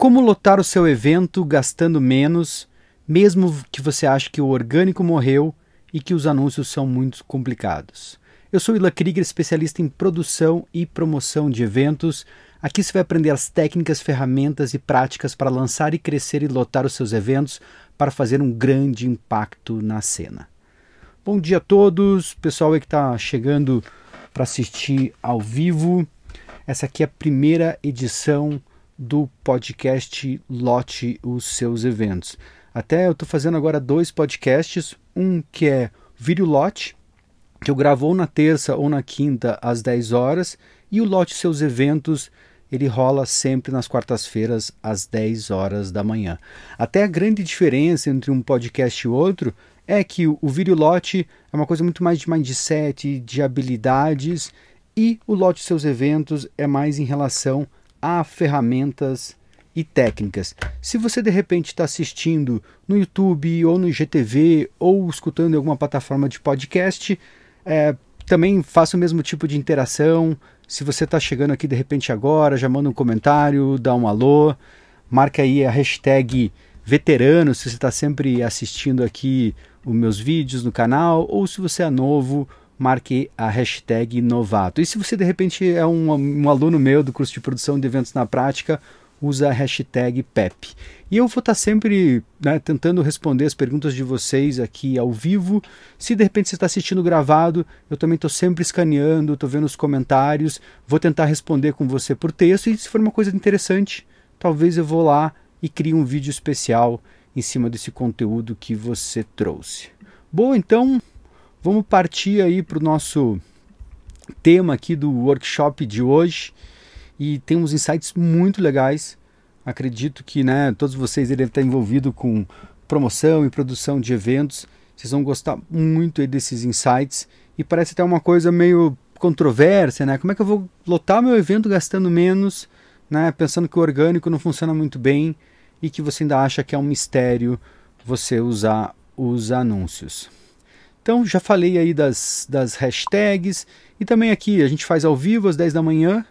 Como lotar o seu evento gastando menos, mesmo que você ache que o orgânico morreu e que os anúncios são muito complicados. Eu sou Ila Krieger, especialista em produção e promoção de eventos. Aqui você vai aprender as técnicas, ferramentas e práticas para lançar e crescer e lotar os seus eventos para fazer um grande impacto na cena. Bom dia a todos, pessoal aí que está chegando para assistir ao vivo. Essa aqui é a primeira edição do podcast Lote os seus eventos. Até eu estou fazendo agora dois podcasts, um que é Vídeo Lote, que eu gravo ou na terça ou na quinta às 10 horas, e o Lote seus eventos ele rola sempre nas quartas-feiras às 10 horas da manhã. Até a grande diferença entre um podcast e outro é que o, vídeo lote é uma coisa muito mais de mindset, de habilidades, e o lote seus eventos é mais em relação a ferramentas e técnicas. Se você de repente está assistindo no YouTube ou no IGTV ou escutando em alguma plataforma de podcast, é, também faça o mesmo tipo de interação. Se você está chegando aqui de repente agora, já manda um comentário, dá um alô, marca aí a hashtag veterano se você está sempre assistindo aqui os meus vídeos no canal, ou se você é novo, marque a hashtag novato. E se você de repente é um, um aluno meu do curso de produção de eventos na prática, usa a hashtag PEP. E eu vou estar sempre né, tentando responder as perguntas de vocês aqui ao vivo. Se de repente você está assistindo gravado, eu também estou sempre escaneando, estou vendo os comentários, vou tentar responder com você por texto. E se for uma coisa interessante, talvez eu vou lá e crie um vídeo especial em cima desse conteúdo que você trouxe. Bom, então vamos partir aí para o nosso tema aqui do workshop de hoje e tem uns insights muito legais. Acredito que né, todos vocês devem estar envolvidos com promoção e produção de eventos. Vocês vão gostar muito desses insights e parece até uma coisa meio controvérsia, né? Como é que eu vou lotar meu evento gastando menos, né? Pensando que o orgânico não funciona muito bem e que você ainda acha que é um mistério você usar os anúncios. Então já falei aí das, das hashtags e também aqui a gente faz ao vivo às 10 da manhã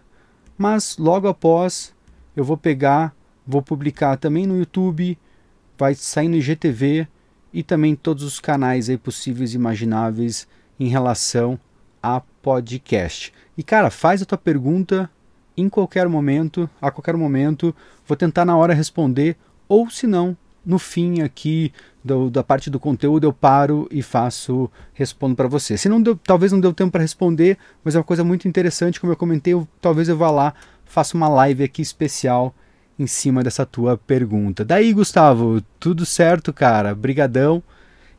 mas logo após eu vou pegar, vou publicar também no YouTube, vai sair no IGTV e também todos os canais aí possíveis e imagináveis em relação a podcast. E cara, faz a tua pergunta em qualquer momento, a qualquer momento, vou tentar na hora responder ou se não, no fim aqui do, da parte do conteúdo eu paro e faço respondo para você. Se não deu, talvez não deu tempo para responder, mas é uma coisa muito interessante, como eu comentei, eu, talvez eu vá lá, faça uma live aqui especial em cima dessa tua pergunta. Daí, Gustavo, tudo certo, cara? Brigadão.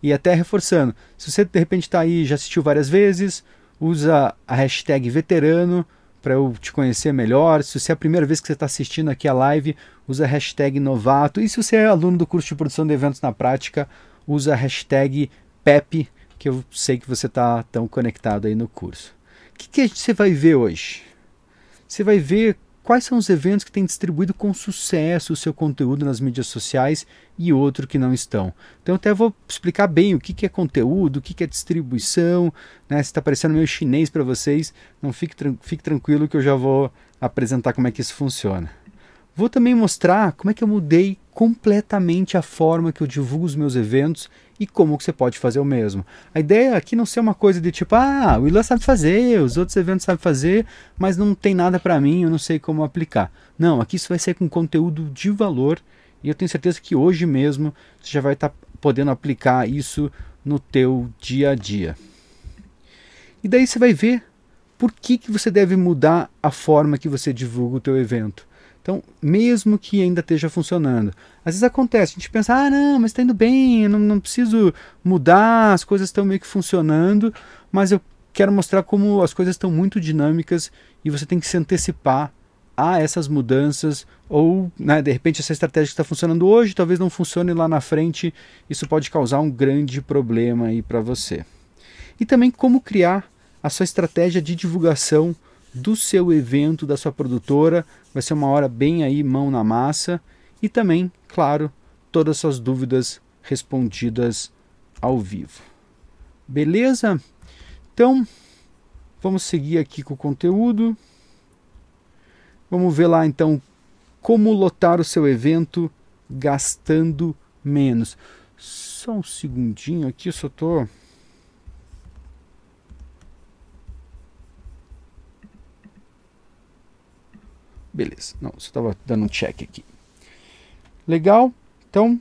E até reforçando, se você de repente está aí, já assistiu várias vezes, usa a hashtag veterano para eu te conhecer melhor. Se você é a primeira vez que você está assistindo aqui a live, usa a hashtag novato. E se você é aluno do curso de produção de eventos na prática, usa a hashtag PEP, que eu sei que você está tão conectado aí no curso. O que, que você vai ver hoje? Você vai ver quais são os eventos que têm distribuído com sucesso o seu conteúdo nas mídias sociais e outro que não estão. Então até vou explicar bem o que, é conteúdo, o que, é distribuição, né? se está parecendo meio chinês para vocês, não fique, fique tranquilo que eu já vou apresentar como é que isso funciona. Vou também mostrar como é que eu mudei completamente a forma que eu divulgo os meus eventos e como que você pode fazer o mesmo. A ideia aqui não ser uma coisa de tipo, ah, o Ilan sabe fazer, os outros eventos sabem fazer, mas não tem nada para mim, eu não sei como aplicar. Não, aqui isso vai ser com conteúdo de valor e eu tenho certeza que hoje mesmo você já vai estar tá podendo aplicar isso no teu dia a dia. E daí você vai ver por que, que você deve mudar a forma que você divulga o teu evento. Então, mesmo que ainda esteja funcionando, às vezes acontece, a gente pensa, ah, não, mas está indo bem, não, não preciso mudar, as coisas estão meio que funcionando, mas eu quero mostrar como as coisas estão muito dinâmicas e você tem que se antecipar a essas mudanças, ou né, de repente essa estratégia que está funcionando hoje talvez não funcione lá na frente, isso pode causar um grande problema aí para você. E também como criar a sua estratégia de divulgação do seu evento, da sua produtora. Vai ser uma hora bem aí, mão na massa. E também, claro, todas as suas dúvidas respondidas ao vivo. Beleza? Então, vamos seguir aqui com o conteúdo. Vamos ver lá então Como lotar o seu evento gastando menos. Só um segundinho aqui, eu só tô. Beleza, não, só estava dando um check aqui. Legal, então,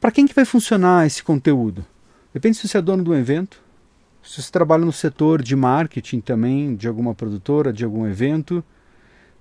para quem que vai funcionar esse conteúdo? Depende se você é dono de um evento, se você trabalha no setor de marketing também, de alguma produtora, de algum evento.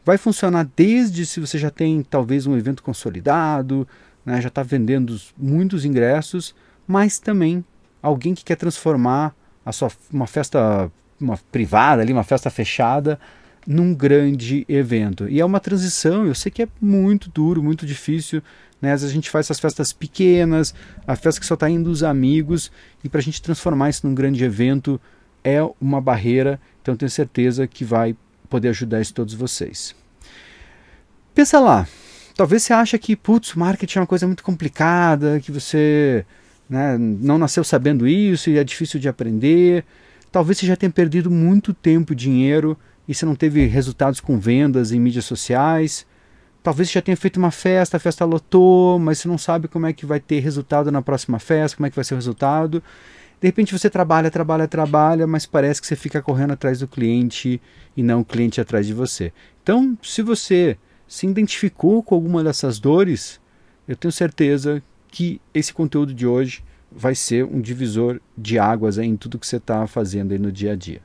Vai funcionar desde se você já tem talvez um evento consolidado, né, já está vendendo muitos ingressos, mas também alguém que quer transformar a sua, uma festa uma privada, ali, uma festa fechada, num grande evento. E é uma transição, eu sei que é muito duro, muito difícil. Né? Às vezes a gente faz essas festas pequenas, a festa que só está indo os amigos, e para a gente transformar isso num grande evento é uma barreira, então tenho certeza que vai poder ajudar isso todos vocês. Pensa lá, talvez você acha que, putz, marketing é uma coisa muito complicada, que você né, não nasceu sabendo isso e é difícil de aprender. Talvez você já tenha perdido muito tempo e dinheiro e você não teve resultados com vendas em mídias sociais. Talvez você já tenha feito uma festa, a festa lotou, mas você não sabe como é que vai ter resultado na próxima festa, como é que vai ser o resultado. De repente você trabalha, trabalha, trabalha, mas parece que você fica correndo atrás do cliente e não o cliente atrás de você. Então, se você se identificou com alguma dessas dores, eu tenho certeza que esse conteúdo de hoje vai ser um divisor de águas em tudo que você está fazendo no dia a dia.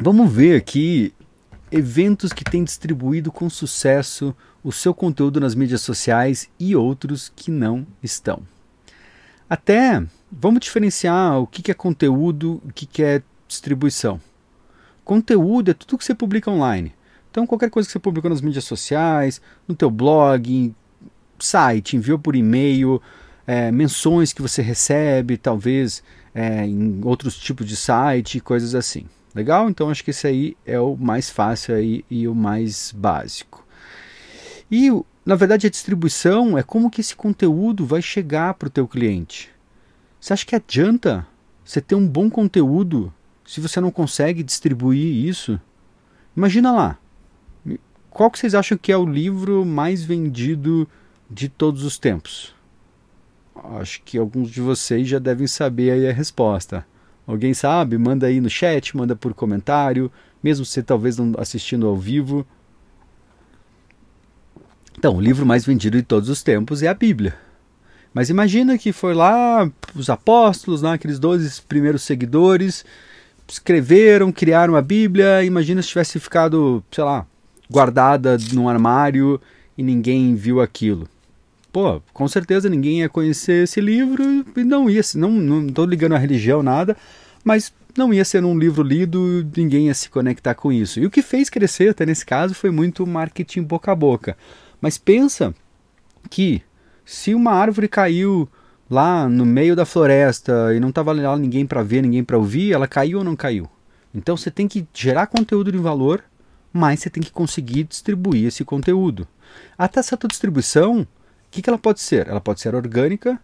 Vamos ver aqui eventos que têm distribuído com sucesso o seu conteúdo nas mídias sociais e outros que não estão. Até vamos diferenciar o que é conteúdo o que é distribuição. Conteúdo é tudo que você publica online. Então qualquer coisa que você publicou nas mídias sociais, no teu blog, site, enviou por e-mail, é, menções que você recebe, talvez é, em outros tipos de site, coisas assim. Legal? Então acho que esse aí é o mais fácil aí e o mais básico. E na verdade a distribuição é como que esse conteúdo vai chegar para o teu cliente. Você acha que adianta você ter um bom conteúdo se você não consegue distribuir isso? Imagina lá. Qual que vocês acham que é o livro mais vendido de todos os tempos? Acho que alguns de vocês já devem saber aí a resposta. Alguém sabe? Manda aí no chat, manda por comentário, mesmo você talvez não assistindo ao vivo. Então, o livro mais vendido de todos os tempos é a Bíblia. Mas imagina que foi lá os apóstolos, lá, aqueles 12 primeiros seguidores, escreveram, criaram a Bíblia. Imagina se tivesse ficado, sei lá, guardada num armário e ninguém viu aquilo pô, com certeza ninguém ia conhecer esse livro e não ia, não, não tô ligando a religião, nada, mas não ia ser um livro lido, ninguém ia se conectar com isso. E o que fez crescer, até nesse caso, foi muito marketing boca a boca. Mas pensa que se uma árvore caiu lá no meio da floresta e não estava lá ninguém para ver, ninguém para ouvir, ela caiu ou não caiu? Então você tem que gerar conteúdo de valor, mas você tem que conseguir distribuir esse conteúdo. Até tua distribuição, que, que ela pode ser? Ela pode ser orgânica,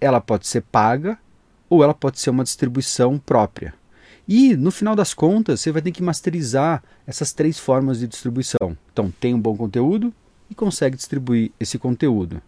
ela pode ser paga ou ela pode ser uma distribuição própria. E no final das contas, você vai ter que masterizar essas três formas de distribuição. Então, tem um bom conteúdo e consegue distribuir esse conteúdo.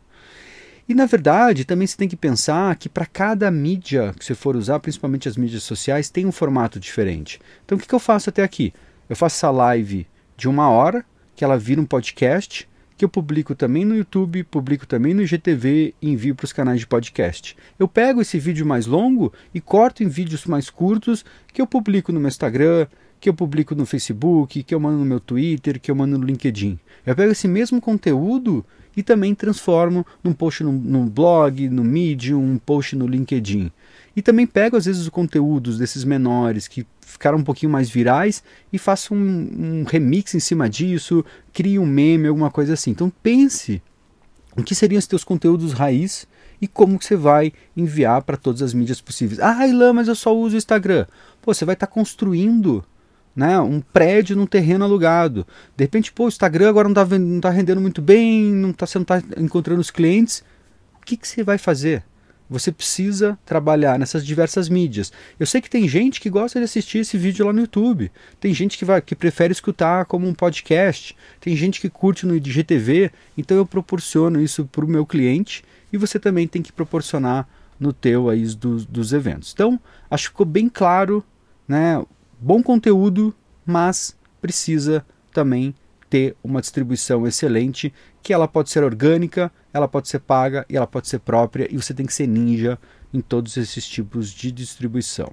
E na verdade, também você tem que pensar que para cada mídia que você for usar, principalmente as mídias sociais, tem um formato diferente. Então, o que, que eu faço até aqui? Eu faço essa live de uma hora, que ela vira um podcast, que eu publico também no YouTube, publico também no IGTV e envio para os canais de podcast. Eu pego esse vídeo mais longo e corto em vídeos mais curtos que eu publico no meu Instagram, que eu publico no Facebook, que eu mando no meu Twitter, que eu mando no LinkedIn. Eu pego esse mesmo conteúdo e também transformo num post no, no blog, no Medium, um post no LinkedIn. E também pego às vezes os conteúdos desses menores que ficaram um pouquinho mais virais e faço um, um remix em cima disso, crie um meme, alguma coisa assim. Então pense o que seriam os teus conteúdos raiz e como que você vai enviar para todas as mídias possíveis. Ah, Ilan, mas eu só uso o Instagram. Pô, você vai estar tá construindo né, um prédio num terreno alugado. De repente, pô, o Instagram agora não está não tá rendendo muito bem, não está tá encontrando os clientes. O que, que você vai fazer? Você precisa trabalhar nessas diversas mídias. Eu sei que tem gente que gosta de assistir esse vídeo lá no YouTube. Tem gente que, vai, que prefere escutar como um podcast. Tem gente que curte no IGTV. Então eu proporciono isso para o meu cliente e você também tem que proporcionar no teu aí dos, dos eventos. Então, acho que ficou bem claro, né? Bom conteúdo, mas precisa também ter uma distribuição excelente, que ela pode ser orgânica, ela pode ser paga e ela pode ser própria, e você tem que ser ninja em todos esses tipos de distribuição.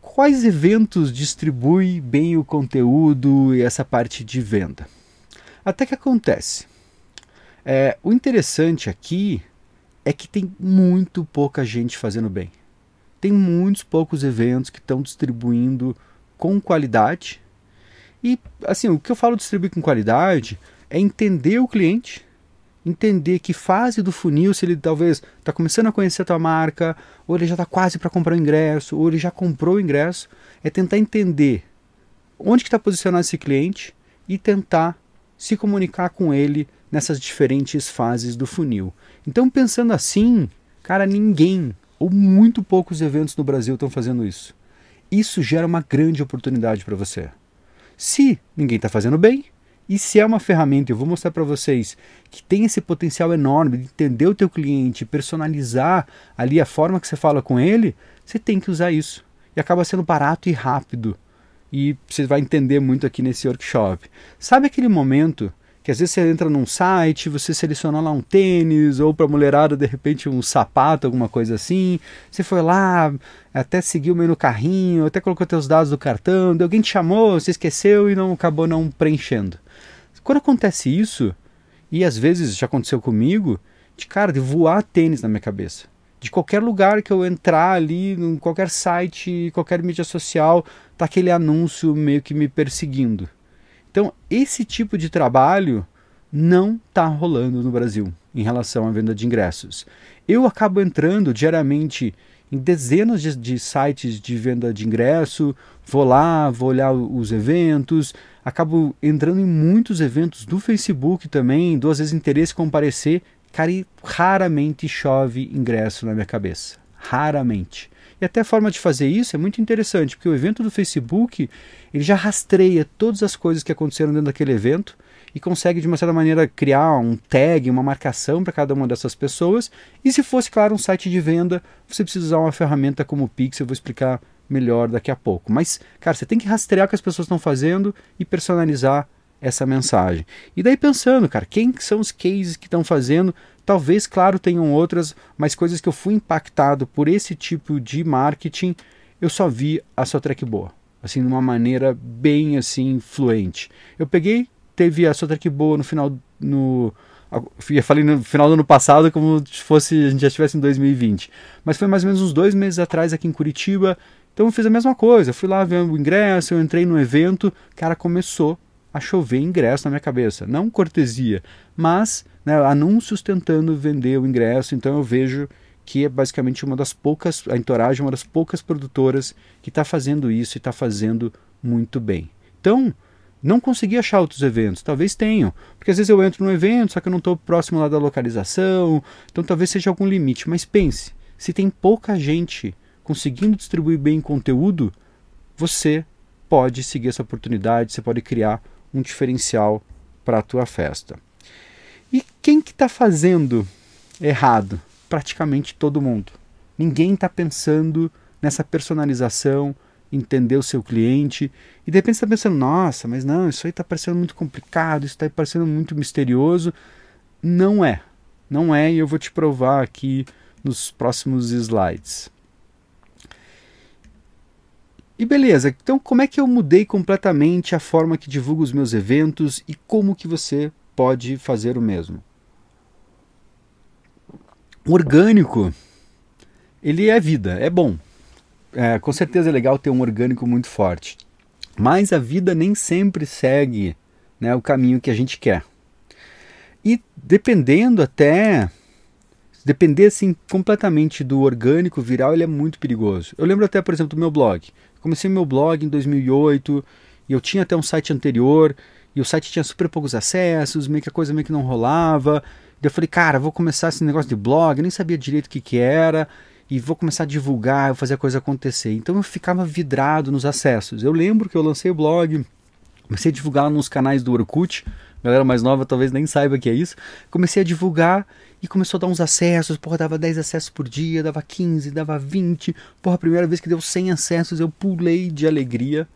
Quais eventos distribui bem o conteúdo e essa parte de venda? Até que acontece. É, o interessante aqui é que tem muito pouca gente fazendo bem. Tem muitos poucos eventos que estão distribuindo com qualidade e assim, o que eu falo distribuir com qualidade é entender o cliente, entender que fase do funil, se ele talvez está começando a conhecer a tua marca, ou ele já está quase para comprar o ingresso, ou ele já comprou o ingresso, é tentar entender onde que está posicionado esse cliente e tentar se comunicar com ele nessas diferentes fases do funil. Então, pensando assim, cara, ninguém ou muito poucos eventos no Brasil estão fazendo isso. Isso gera uma grande oportunidade para você. Se ninguém está fazendo bem, e se é uma ferramenta, eu vou mostrar para vocês, que tem esse potencial enorme de entender o teu cliente, personalizar ali a forma que você fala com ele, você tem que usar isso. E acaba sendo barato e rápido. E você vai entender muito aqui nesse workshop. Sabe aquele momento que às vezes você entra num site, você seleciona lá um tênis, ou para mulherada, de repente, um sapato, alguma coisa assim. Você foi lá, até seguiu meio no carrinho, até colocou teus dados do cartão, alguém te chamou, você esqueceu e não acabou não preenchendo. Quando acontece isso, e às vezes já aconteceu comigo, de cara, de voar tênis na minha cabeça. De qualquer lugar que eu entrar ali, em qualquer site, qualquer mídia social, tá aquele anúncio meio que me perseguindo. Então, esse tipo de trabalho não está rolando no Brasil em relação à venda de ingressos. Eu acabo entrando diariamente em dezenas de, de, sites de venda de ingresso, vou lá, vou olhar os eventos, acabo entrando em muitos eventos do Facebook também, dou às vezes interesse comparecer, cara, e raramente chove ingresso na minha cabeça. Raramente. E até a forma de fazer isso é muito interessante, porque o evento do Facebook ele já rastreia todas as coisas que aconteceram dentro daquele evento e consegue de uma certa maneira criar um tag, uma marcação para cada uma dessas pessoas. E se fosse, claro, um site de venda, você precisa usar uma ferramenta como o Pix, eu vou explicar melhor daqui a pouco. Mas, cara, você tem que rastrear o que as pessoas estão fazendo e personalizar essa mensagem. E daí pensando, cara, quem são os cases que estão fazendo Talvez, claro, tenham outras, mas coisas que eu fui impactado por esse tipo de marketing, eu só vi a sua track boa, assim, de uma maneira bem assim fluente. Eu peguei, teve a sua track boa no final no eu falei no final do ano passado como se fosse a gente já estivesse em 2020, mas foi mais ou menos uns dois meses atrás aqui em Curitiba. Então eu fiz a mesma coisa, fui lá ver o ingresso, eu entrei no evento, cara, começou a chover ingresso na minha cabeça. Não cortesia, mas né, anúncios tentando vender o ingresso. Então eu vejo que é basicamente uma das poucas, a Entourage é uma das poucas produtoras que está fazendo isso e está fazendo muito bem. Então, não consegui achar outros eventos, talvez tenham, porque às vezes eu entro num evento, só que eu não estou próximo lá da localização, então talvez seja algum limite. Mas pense, se tem pouca gente conseguindo distribuir bem conteúdo, você pode seguir essa oportunidade, você pode criar um diferencial para a tua festa. E quem que está fazendo errado? Praticamente todo mundo. Ninguém está pensando nessa personalização, entender o seu cliente. E de repente está pensando, nossa, mas não, isso aí está parecendo muito complicado, isso está parecendo muito misterioso. Não é. Não é, e eu vou te provar aqui nos próximos slides. E beleza, então como é que eu mudei completamente a forma que divulgo os meus eventos e como que você pode fazer o mesmo? O orgânico, ele é vida, é bom. É, com certeza é legal ter um orgânico muito forte. Mas a vida nem sempre segue né, o caminho que a gente quer. E dependendo até depender assim completamente do orgânico viral, ele é muito perigoso. Eu lembro até, por exemplo, do meu blog. Comecei meu blog em 2008 e eu tinha até um site anterior e o site tinha super poucos acessos, meio que a coisa meio que não rolava. Daí eu falei, cara, vou começar esse negócio de blog, eu nem sabia direito o que, que era, e vou começar a divulgar, fazer a coisa acontecer. Então eu ficava vidrado nos acessos. Eu lembro que eu lancei o blog, comecei a divulgar nos canais do Orkut, galera mais nova talvez nem saiba que é isso. Comecei a divulgar e começou a dar uns acessos, porra, dava 10 acessos por dia, dava 15, dava 20. Porra, a primeira vez que deu 100 acessos eu pulei de alegria.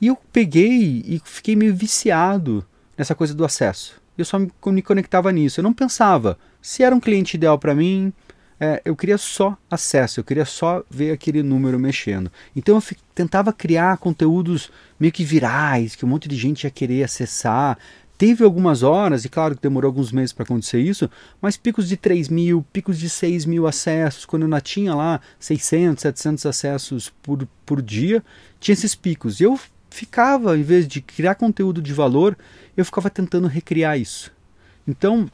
E eu peguei e fiquei meio viciado nessa coisa do acesso. Eu só me conectava nisso. Eu não pensava se era um cliente ideal para mim. É, eu queria só acesso, eu queria só ver aquele número mexendo. Então eu tentava criar conteúdos meio que virais, que um monte de gente ia querer acessar. Teve algumas horas, e claro que demorou alguns meses para acontecer isso, mas picos de 3 mil, picos de 6 mil acessos, quando eu tinha lá 600, 700 acessos por, por dia, tinha esses picos. E eu ficava, em vez de criar conteúdo de valor, eu ficava tentando recriar isso. Então,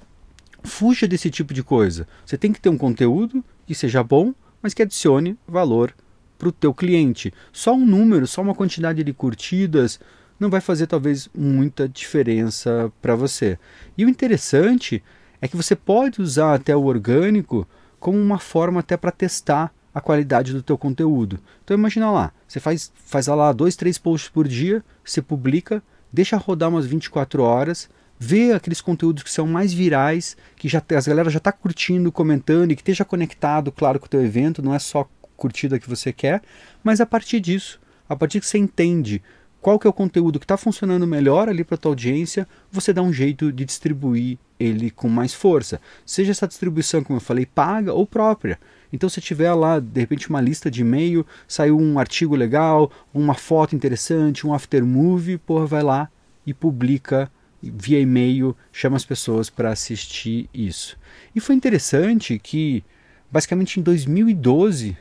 fuja desse tipo de coisa. Você tem que ter um conteúdo que seja bom, mas que adicione valor para o teu cliente. Só um número, só uma quantidade de curtidas não vai fazer talvez muita diferença para você. E o interessante é que você pode usar até o orgânico como uma forma até para testar a qualidade do teu conteúdo. Então imagina lá, você faz, faz lá dois, três posts por dia, você publica, deixa rodar umas 24 horas, vê aqueles conteúdos que são mais virais, que já as galera já está curtindo, comentando e que esteja conectado, claro, com o teu evento, não é só curtida que você quer, mas a partir disso, a partir que você entende qual que é o conteúdo que está funcionando melhor ali para tua audiência, você dá um jeito de distribuir ele com mais força. Seja essa distribuição, como eu falei, paga ou própria. Então, se tiver lá, de repente, uma lista de e-mail, saiu um artigo legal, uma foto interessante, um aftermovie, porra, vai lá e publica via e-mail, chama as pessoas para assistir isso. E foi interessante que, basicamente em 2012,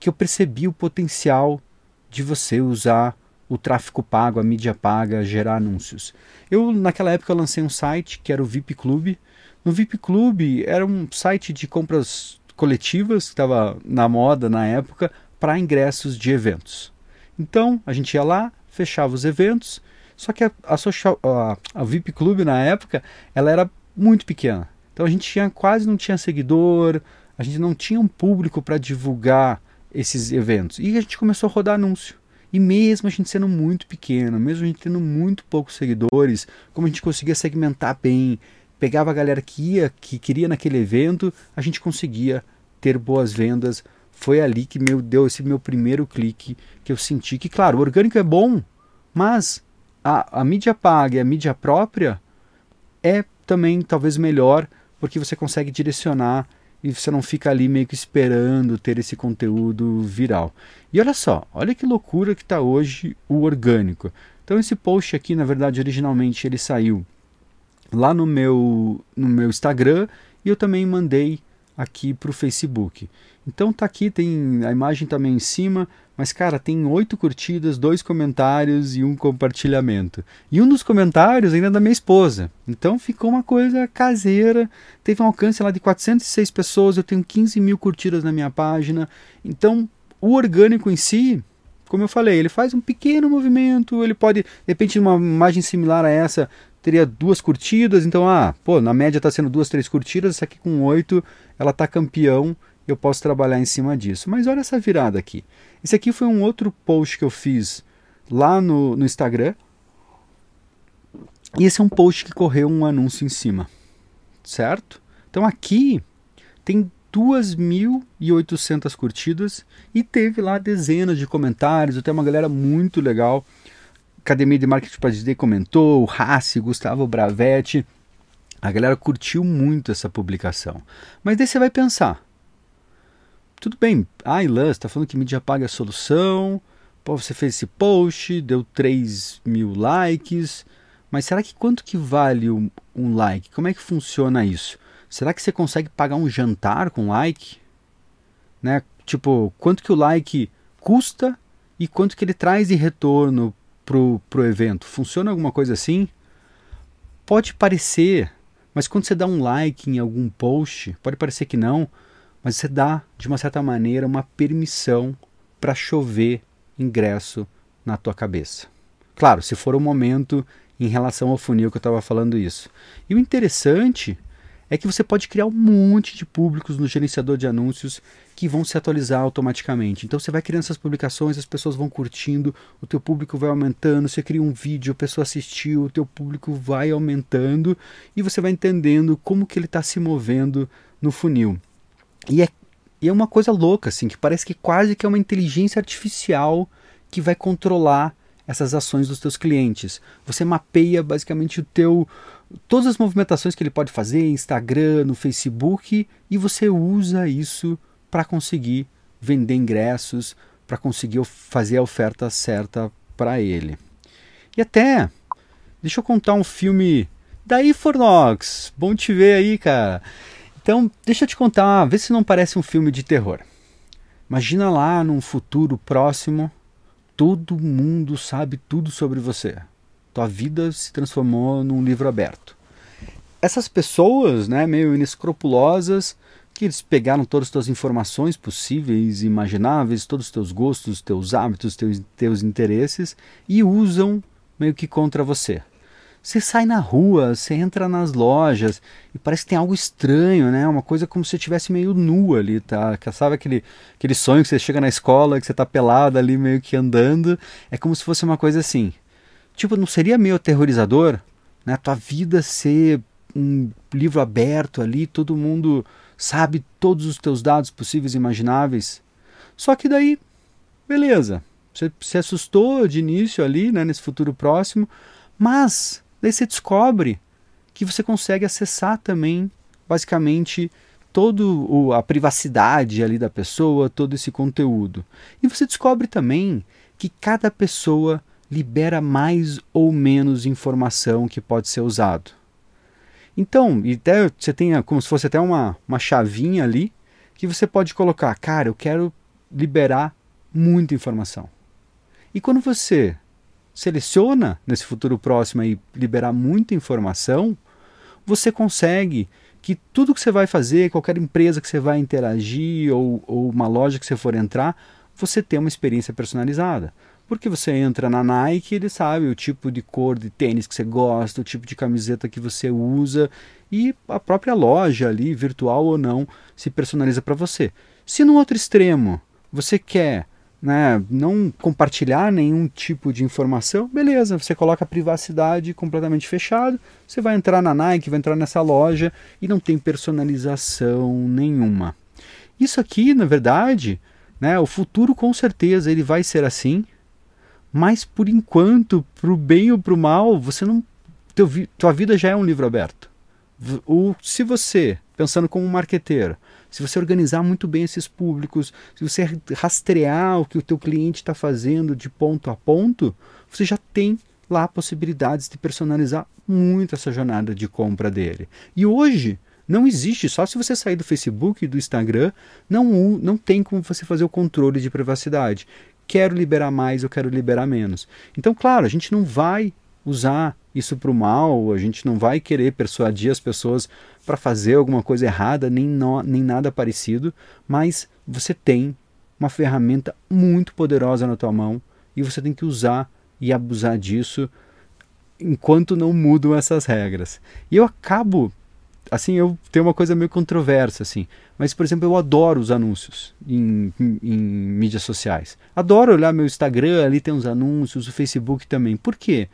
que eu percebi o potencial de você usar o tráfego pago, a mídia paga, gerar anúncios. Eu, naquela época, lancei um site que era o VIP Club. No VIP Club era um site de compras coletivas, que estava na moda na época, para ingressos de eventos. Então, a gente ia lá, fechava os eventos, só que a, a, social, a, a VIP Club na época, ela era muito pequena. Então a gente tinha, quase não tinha seguidor, a gente não tinha um público para divulgar esses eventos. E a gente começou a rodar anúncio. E mesmo a gente sendo muito pequeno, mesmo a gente tendo muito poucos seguidores, como a gente conseguia segmentar bem, pegava a galera que ia, que queria naquele evento, a gente conseguia ter boas vendas. Foi ali que meu, deu esse meu primeiro clique que eu senti que, claro, o orgânico é bom, mas a, a mídia paga e a mídia própria é também talvez melhor, porque você consegue direcionar e você não fica ali meio que esperando ter esse conteúdo viral. E olha só, olha que loucura que está hoje o orgânico. Então esse post aqui, na verdade, originalmente ele saiu lá no meu, no meu Instagram e eu também mandei aqui para o Facebook. Então tá aqui, tem a imagem também em cima, mas cara, tem oito curtidas, dois comentários e um compartilhamento. E um dos comentários ainda é da minha esposa. Então ficou uma coisa caseira. Teve um alcance lá de 406 pessoas, eu tenho 15 mil curtidas na minha página. Então o orgânico em si, como eu falei, ele faz um pequeno movimento, ele pode, de repente, uma imagem similar a essa, teria duas curtidas, então, ah, pô, na média está sendo duas, três curtidas, essa aqui com oito, ela está campeão, eu posso trabalhar em cima disso. Mas olha essa virada aqui. Esse aqui foi um outro post que eu fiz lá no, no Instagram. E esse é um post que correu um anúncio em cima, certo? Então aqui tem 2.800 curtidas e teve lá dezenas de comentários, até uma galera muito legal Academia de Marketing para Disney comentou, o Gustavo Bravetti. A galera curtiu muito essa publicação. Mas daí você vai pensar. Tudo bem, ah, Ilan, está falando que mídia paga a solução. Pô, você fez esse post, deu 3 mil likes. Mas será que quanto que vale um, um like? Como é que funciona isso? Será que você consegue pagar um jantar com like? Né? Tipo, quanto que o like custa e quanto que ele traz de retorno pro, pro evento. Funciona alguma coisa assim? Pode parecer, mas quando você dá um like em algum post, pode parecer que não, mas você dá, de uma certa maneira, uma permissão para chover ingresso na tua cabeça. Claro, se for o momento em relação ao funil que eu estava falando isso. E o interessante é que você pode criar um monte de públicos no gerenciador de anúncios que vão se atualizar automaticamente. Então você vai criando essas publicações, as pessoas vão curtindo, o teu público vai aumentando, você cria um vídeo, a pessoa assistiu, o teu público vai aumentando e você vai entendendo como que ele está se movendo no funil. E é, e é uma coisa louca, assim, que parece que quase que é uma inteligência artificial que vai controlar essas ações dos teus clientes. Você mapeia basicamente o teu todas as movimentações que ele pode fazer, Instagram, no Facebook, e você usa isso para conseguir vender ingressos, para conseguir fazer a oferta certa para ele. E até, deixa eu contar um filme daí Fornox, bom te ver aí, cara. Então, deixa eu te contar, vê se não parece um filme de terror. Imagina lá num futuro próximo, todo mundo sabe tudo sobre você. Tua vida se transformou num livro aberto. Essas pessoas, né, meio inescrupulosas, que eles pegaram todas as tuas informações possíveis e imagináveis, todos os teus gostos, teus hábitos, teus, teus interesses e usam meio que contra você. Você sai na rua, você entra nas lojas e parece que tem algo estranho, né? Uma coisa como se você estivesse meio nu ali, tá? Sabe aquele, aquele sonho que você chega na escola, que você tá pelado ali meio que andando? É como se fosse uma coisa assim. Tipo, não seria meio aterrorizador, né? A tua vida ser um livro aberto ali, todo mundo sabe todos os teus dados possíveis e imagináveis. Só que daí, beleza, você se assustou de início ali, né, nesse futuro próximo, mas daí você descobre que você consegue acessar também, basicamente, todo a privacidade ali da pessoa, todo esse conteúdo. E você descobre também que cada pessoa libera mais ou menos informação que pode ser usado. Então, até você tem como se fosse até uma, uma chavinha ali que você pode colocar, cara, eu quero liberar muita informação. E quando você seleciona nesse futuro próximo aí liberar muita informação, você consegue que tudo que você vai fazer, qualquer empresa que você vai interagir ou, ou uma loja que você for entrar, você tem uma experiência personalizada. Porque você entra na Nike, ele sabe o tipo de cor de tênis que você gosta, o tipo de camiseta que você usa e a própria loja ali, virtual ou não, se personaliza para você. Se no outro extremo você quer né, não compartilhar nenhum tipo de informação, beleza, você coloca a privacidade completamente fechado, você vai entrar na Nike, vai entrar nessa loja e não tem personalização nenhuma. Isso aqui, na verdade, né, o futuro com certeza ele vai ser assim, mas por enquanto, para o bem ou para o mal, você não. Teu, tua vida já é um livro aberto. O, se você, pensando como um marqueteiro, se você organizar muito bem esses públicos, se você rastrear o que o teu cliente está fazendo de ponto a ponto, você já tem lá possibilidades de personalizar muito essa jornada de compra dele. E hoje não existe, só se você sair do Facebook e do Instagram, não, não tem como você fazer o controle de privacidade quero liberar mais, eu quero liberar menos. Então, claro, a gente não vai usar isso para o mal, a gente não vai querer persuadir as pessoas para fazer alguma coisa errada, nem, no, nem nada parecido, mas você tem uma ferramenta muito poderosa na tua mão e você tem que usar e abusar disso enquanto não mudam essas regras. E eu acabo assim, eu tenho uma coisa meio controversa, assim. Mas, por exemplo, eu adoro os anúncios em, em, em, mídias sociais. Adoro olhar meu Instagram, ali tem uns anúncios, o Facebook também. Por quê?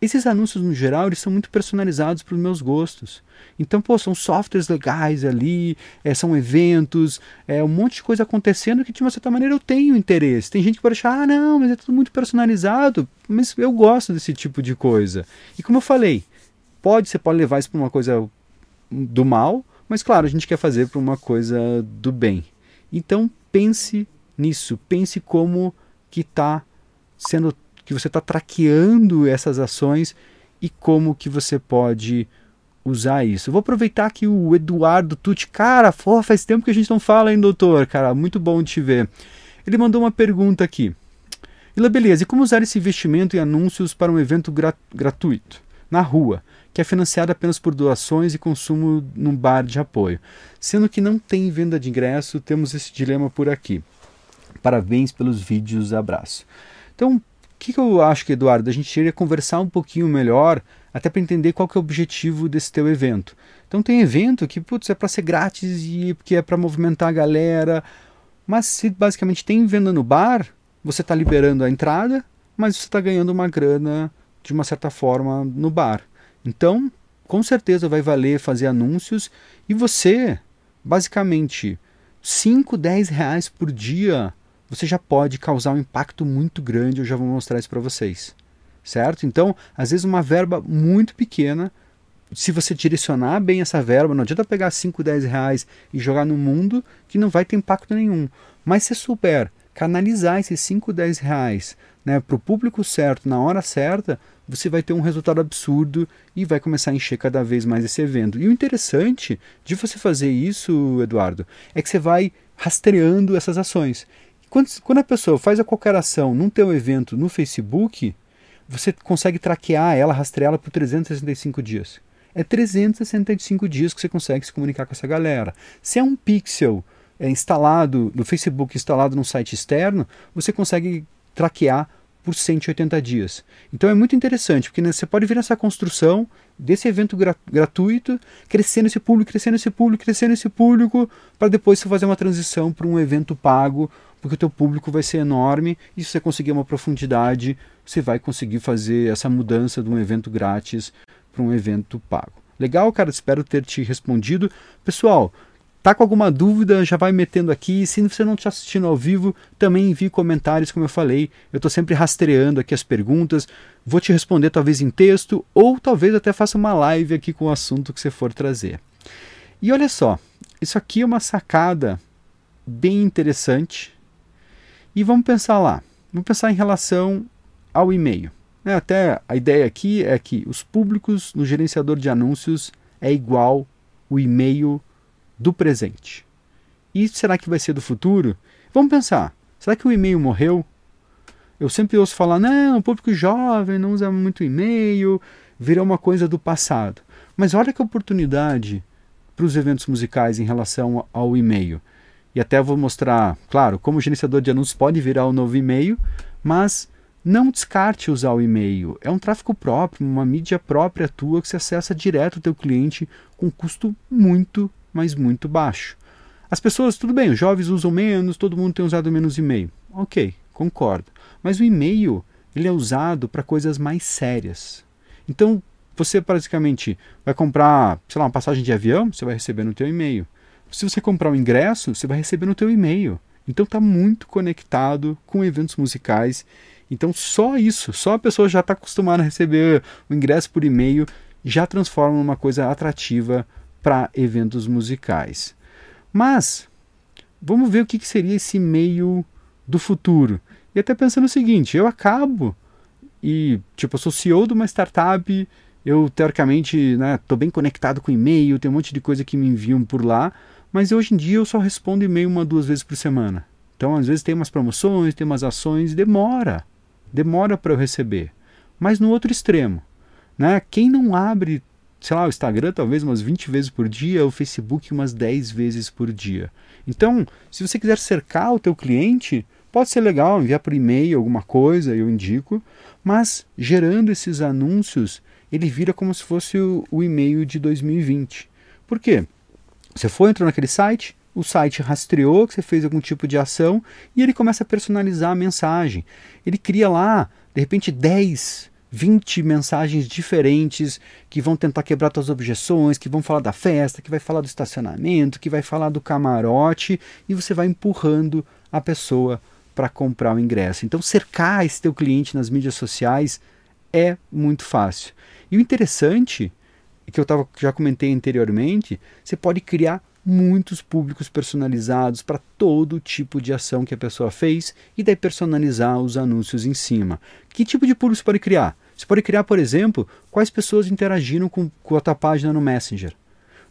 Esses anúncios, no geral, eles são muito personalizados para os meus gostos. Então, pô, são softwares legais ali, é, são eventos, é um monte de coisa acontecendo que, de uma certa maneira, eu tenho interesse. Tem gente que pode achar, ah, não, mas é tudo muito personalizado. Mas eu gosto desse tipo de coisa. E como eu falei, pode, você pode levar isso para uma coisa do mal, mas claro, a gente quer fazer para uma coisa do bem. Então pense nisso, pense como que está sendo, que você está traqueando essas ações e como que você pode usar isso. Vou aproveitar que o Eduardo Tucci, cara, porra, faz tempo que a gente não fala, hein, doutor? Cara, muito bom te ver. Ele mandou uma pergunta aqui. Ila, beleza, e como usar esse investimento em anúncios para um evento gratuito, na rua? que é financiada apenas por doações e consumo num bar de apoio. Sendo que não tem venda de ingresso, temos esse dilema por aqui. Parabéns pelos vídeos, abraço. Então, que, que eu acho que, Eduardo? A gente iria conversar um pouquinho melhor, até para entender qual que é o objetivo desse teu evento. Então tem evento que, putz, é para ser grátis e que é para movimentar a galera, mas se basicamente tem venda no bar, você está liberando a entrada, mas você está ganhando uma grana de uma certa forma no bar. Então, com certeza vai valer fazer anúncios e você, basicamente, 5, 10 reais por dia, você já pode causar um impacto muito grande. Eu já vou mostrar isso para vocês, certo? Então, às vezes, uma verba muito pequena, se você direcionar bem essa verba, não adianta pegar 5, 10 reais e jogar no mundo que não vai ter impacto nenhum. Mas se souber canalizar esses 5, 10 reais né, para o público certo, na hora certa, você vai ter um resultado absurdo e vai começar a encher cada vez mais esse evento. E o interessante de você fazer isso, Eduardo, é que você vai rastreando essas ações. Quando, quando a pessoa faz a qualquer ação num teu evento no Facebook, você consegue traquear ela, rastreá-la por 365 dias. É 365 dias que você consegue se comunicar com essa galera. Se é um pixel é, instalado no Facebook, instalado num site externo, você consegue traquear por 180 dias. Então é muito interessante, porque né, você pode ver essa construção desse evento gra gratuito, crescendo esse público, crescendo esse público, crescendo esse público, para depois você fazer uma transição para um evento pago, porque o teu público vai ser enorme e se você conseguir uma profundidade, você vai conseguir fazer essa mudança de um evento grátis para um evento pago. Legal, cara? Espero ter te respondido. Pessoal, Tá com alguma dúvida, já vai metendo aqui. Se você não está assistindo ao vivo, também envie comentários, como eu falei. Eu estou sempre rastreando aqui as perguntas. Vou te responder talvez em texto ou talvez até faça uma live aqui com o assunto que você for trazer. E olha só, isso aqui é uma sacada bem interessante. E vamos pensar lá. Vamos pensar em relação ao e-mail. Né? Até a ideia aqui é que os públicos no gerenciador de anúncios é igual o e-mail do presente. E será que vai ser do futuro? Vamos pensar. Será que o e-mail morreu? Eu sempre ouço falar, não, o público jovem não usa muito e-mail, virou uma coisa do passado. Mas olha que oportunidade para os eventos musicais em relação ao e-mail. E até vou mostrar, claro, como o gerenciador de anúncios pode virar o um novo e-mail, mas não descarte usar o e-mail. É um tráfego próprio, uma mídia própria tua que você acessa direto o teu cliente com custo muito mas muito baixo. As pessoas, tudo bem, os jovens usam menos, todo mundo tem usado menos e-mail. Ok, concordo. Mas o e-mail ele é usado para coisas mais sérias. Então, você basicamente vai comprar, sei lá, uma passagem de avião, você vai receber no teu e-mail. Se você comprar um ingresso, você vai receber no teu e-mail. Então está muito conectado com eventos musicais. Então só isso, só a pessoa já está acostumada a receber o ingresso por e-mail, já transforma numa coisa atrativa para eventos musicais. Mas vamos ver o que, que seria esse meio do futuro. E até pensando o seguinte, eu acabo e tipo, eu sou CEO de uma startup, eu teoricamente estou né, bem conectado com e-mail, tem um monte de coisa que me enviam por lá, mas hoje em dia eu só respondo e-mail uma, duas vezes por semana. Então, às vezes tem umas promoções, tem umas ações, demora. Demora para eu receber. Mas no outro extremo, né? Quem não abre sei lá, o Instagram talvez umas 20 vezes por dia, o Facebook umas 10 vezes por dia. Então, se você quiser cercar o teu cliente, pode ser legal enviar por e-mail alguma coisa, eu indico, mas gerando esses anúncios, ele vira como se fosse o, o e-mail de 2020. Por quê? Você foi, entrou naquele site, o site rastreou que você fez algum tipo de ação e ele começa a personalizar a mensagem. Ele cria lá, de repente, 10 20 mensagens diferentes que vão tentar quebrar suas objeções, que vão falar da festa, que vai falar do estacionamento, que vai falar do camarote e você vai empurrando a pessoa para comprar o ingresso. Então cercar esse teu cliente nas mídias sociais é muito fácil. E o interessante, que eu tava, já comentei anteriormente, você pode criar muitos públicos personalizados para todo tipo de ação que a pessoa fez e daí personalizar os anúncios em cima. Que tipo de público você pode criar? Você pode criar, por exemplo, quais pessoas interagiram com, com a tua página no Messenger.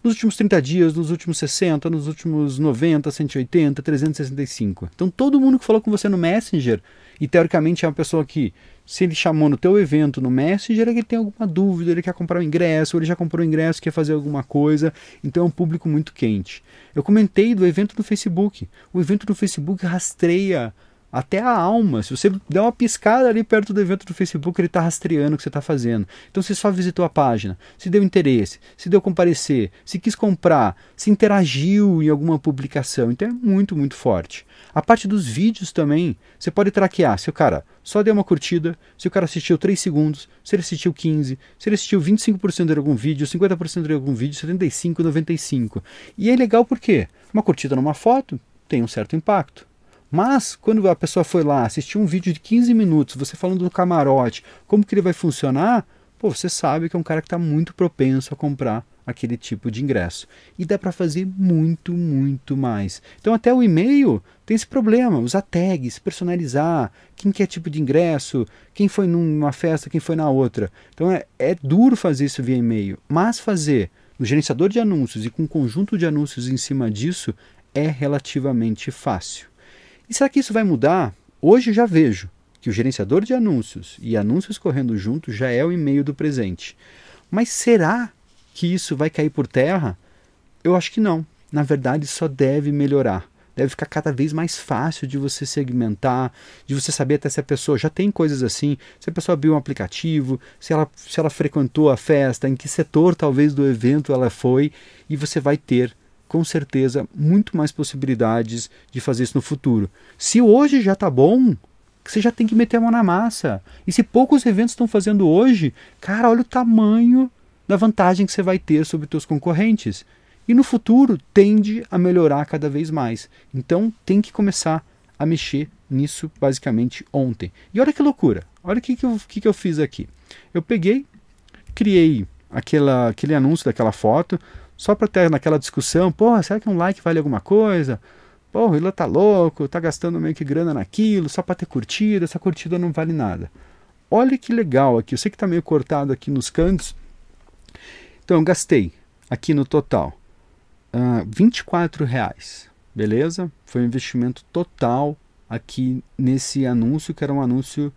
Nos últimos 30 dias, nos últimos 60, nos últimos 90, 180, 365. Então todo mundo que falou com você no Messenger, e teoricamente é uma pessoa que se ele chamou no teu evento no Messenger, ele tem alguma dúvida, ele quer comprar um ingresso, ou ele já comprou o um ingresso, quer fazer alguma coisa, então é um público muito quente. Eu comentei do evento no Facebook. O evento no Facebook rastreia até a alma. Se você der uma piscada ali perto do evento do Facebook, ele está rastreando o que você está fazendo. Então, se só visitou a página, se deu interesse, se deu comparecer, se quis comprar, se interagiu em alguma publicação. Então, é muito, muito forte. A parte dos vídeos também, você pode traquear. Se o cara só deu uma curtida, se o cara assistiu 3 segundos, se ele assistiu 15, se ele assistiu 25% de algum vídeo, 50% de algum vídeo, 75%, 95%. E é legal porque uma curtida numa foto tem um certo impacto. Mas, quando a pessoa foi lá, assistiu um vídeo de 15 minutos, você falando do camarote, como que ele vai funcionar, pô, você sabe que é um cara que está muito propenso a comprar aquele tipo de ingresso. E dá para fazer muito, muito mais. Então, até o e-mail tem esse problema, usar tags, personalizar, quem quer tipo de ingresso, quem foi numa festa, quem foi na outra. Então, é, é duro fazer isso via e-mail, mas fazer no gerenciador de anúncios e com um conjunto de anúncios em cima disso é relativamente fácil. E será que isso vai mudar? Hoje já vejo que o gerenciador de anúncios e anúncios correndo junto já é o e-mail do presente. Mas será que isso vai cair por terra? Eu acho que não. Na verdade, só deve melhorar. Deve ficar cada vez mais fácil de você segmentar, de você saber até se a pessoa já tem coisas assim, se a pessoa abriu um aplicativo, se ela, se ela frequentou a festa, em que setor talvez do evento ela foi, e você vai ter com certeza muito mais possibilidades de fazer isso no futuro. Se hoje já está bom, você já tem que meter a mão na massa. E se poucos eventos estão fazendo hoje, cara, olha o tamanho da vantagem que você vai ter sobre os seus concorrentes. E no futuro tende a melhorar cada vez mais. Então tem que começar a mexer nisso basicamente ontem. E olha que loucura. Olha o que, que, eu, que, que eu fiz aqui. Eu peguei, criei aquela, aquele anúncio daquela foto, só para ter naquela discussão, porra, será que um like vale alguma coisa? Porra, o Lula tá louco, tá gastando meio que grana naquilo, só para ter curtida, essa curtida não vale nada. Olha que legal aqui, eu sei que tá meio cortado aqui nos cantos. Então, eu gastei aqui no total uh, 24 reais, beleza? Foi um investimento total aqui nesse anúncio, que era um anúncio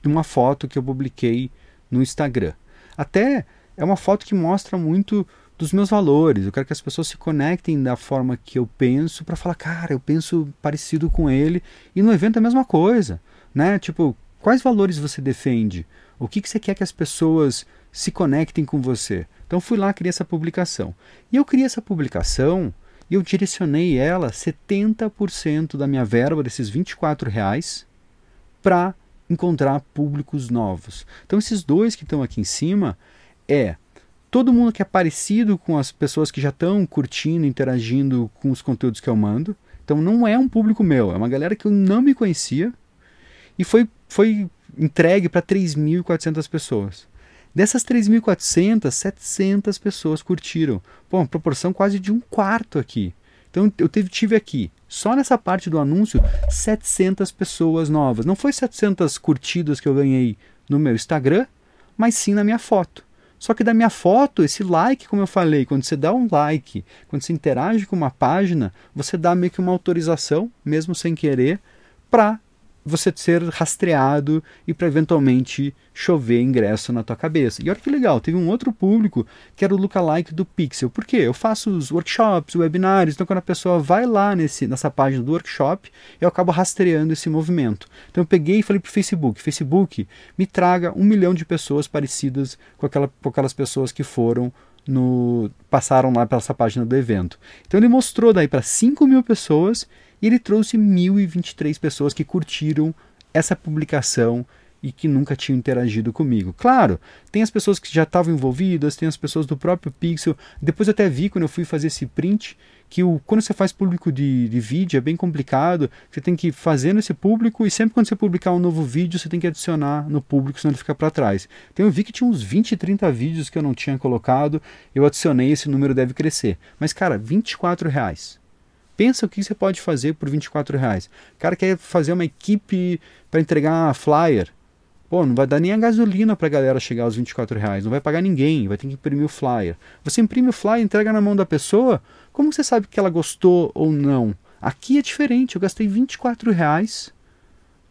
de uma foto que eu publiquei no Instagram. Até é uma foto que mostra muito dos meus valores. Eu quero que as pessoas se conectem da forma que eu penso para falar, cara, eu penso parecido com ele. E no evento é a mesma coisa, né? Tipo, quais valores você defende? O que, que você quer que as pessoas se conectem com você? Então fui lá criei essa publicação. E eu criei essa publicação e eu direcionei ela 70% da minha verba desses 24 reais para encontrar públicos novos. Então esses dois que estão aqui em cima é todo mundo que é parecido com as pessoas que já estão curtindo, interagindo com os conteúdos que eu mando. Então não é um público meu, é uma galera que eu não me conhecia e foi, foi entregue para 3.400 pessoas. Dessas 3.400, 700 pessoas curtiram. Pô, uma proporção quase de um quarto aqui. Então eu tive, tive aqui, só nessa parte do anúncio, 700 pessoas novas. Não foi 700 curtidas que eu ganhei no meu Instagram, mas sim na minha foto. Só que da minha foto, esse like, como eu falei, quando você dá um like, quando você interage com uma página, você dá meio que uma autorização, mesmo sem querer, para você ser rastreado e para eventualmente chover ingresso na tua cabeça. E olha que legal, teve um outro público que era o lookalike do Pixel. Por quê? Eu faço os workshops, webinários, então quando a pessoa vai lá nesse, nessa página do workshop, eu acabo rastreando esse movimento. Então eu peguei e falei para o Facebook, Facebook, me traga um milhão de pessoas parecidas com, aquela, com aquelas pessoas que foram no passaram lá pela essa página do evento. Então ele mostrou daí para 5 mil pessoas e ele trouxe 1.023 pessoas que curtiram essa publicação e que nunca tinham interagido comigo. Claro, tem as pessoas que já estavam envolvidas, tem as pessoas do próprio Pixel. Depois eu até vi quando eu fui fazer esse print que o, quando você faz público de, de vídeo é bem complicado. Você tem que fazer nesse público e sempre quando você publicar um novo vídeo você tem que adicionar no público, senão ele fica para trás. Então eu vi que tinha uns 20, 30 vídeos que eu não tinha colocado. Eu adicionei, esse número deve crescer. Mas cara, 24 reais Pensa o que você pode fazer por 24 reais. O cara quer fazer uma equipe para entregar flyer. Pô, não vai dar nem a gasolina para a galera chegar aos 24 reais. Não vai pagar ninguém, vai ter que imprimir o flyer. Você imprime o flyer, entrega na mão da pessoa. Como você sabe que ela gostou ou não? Aqui é diferente. Eu gastei 24 reais.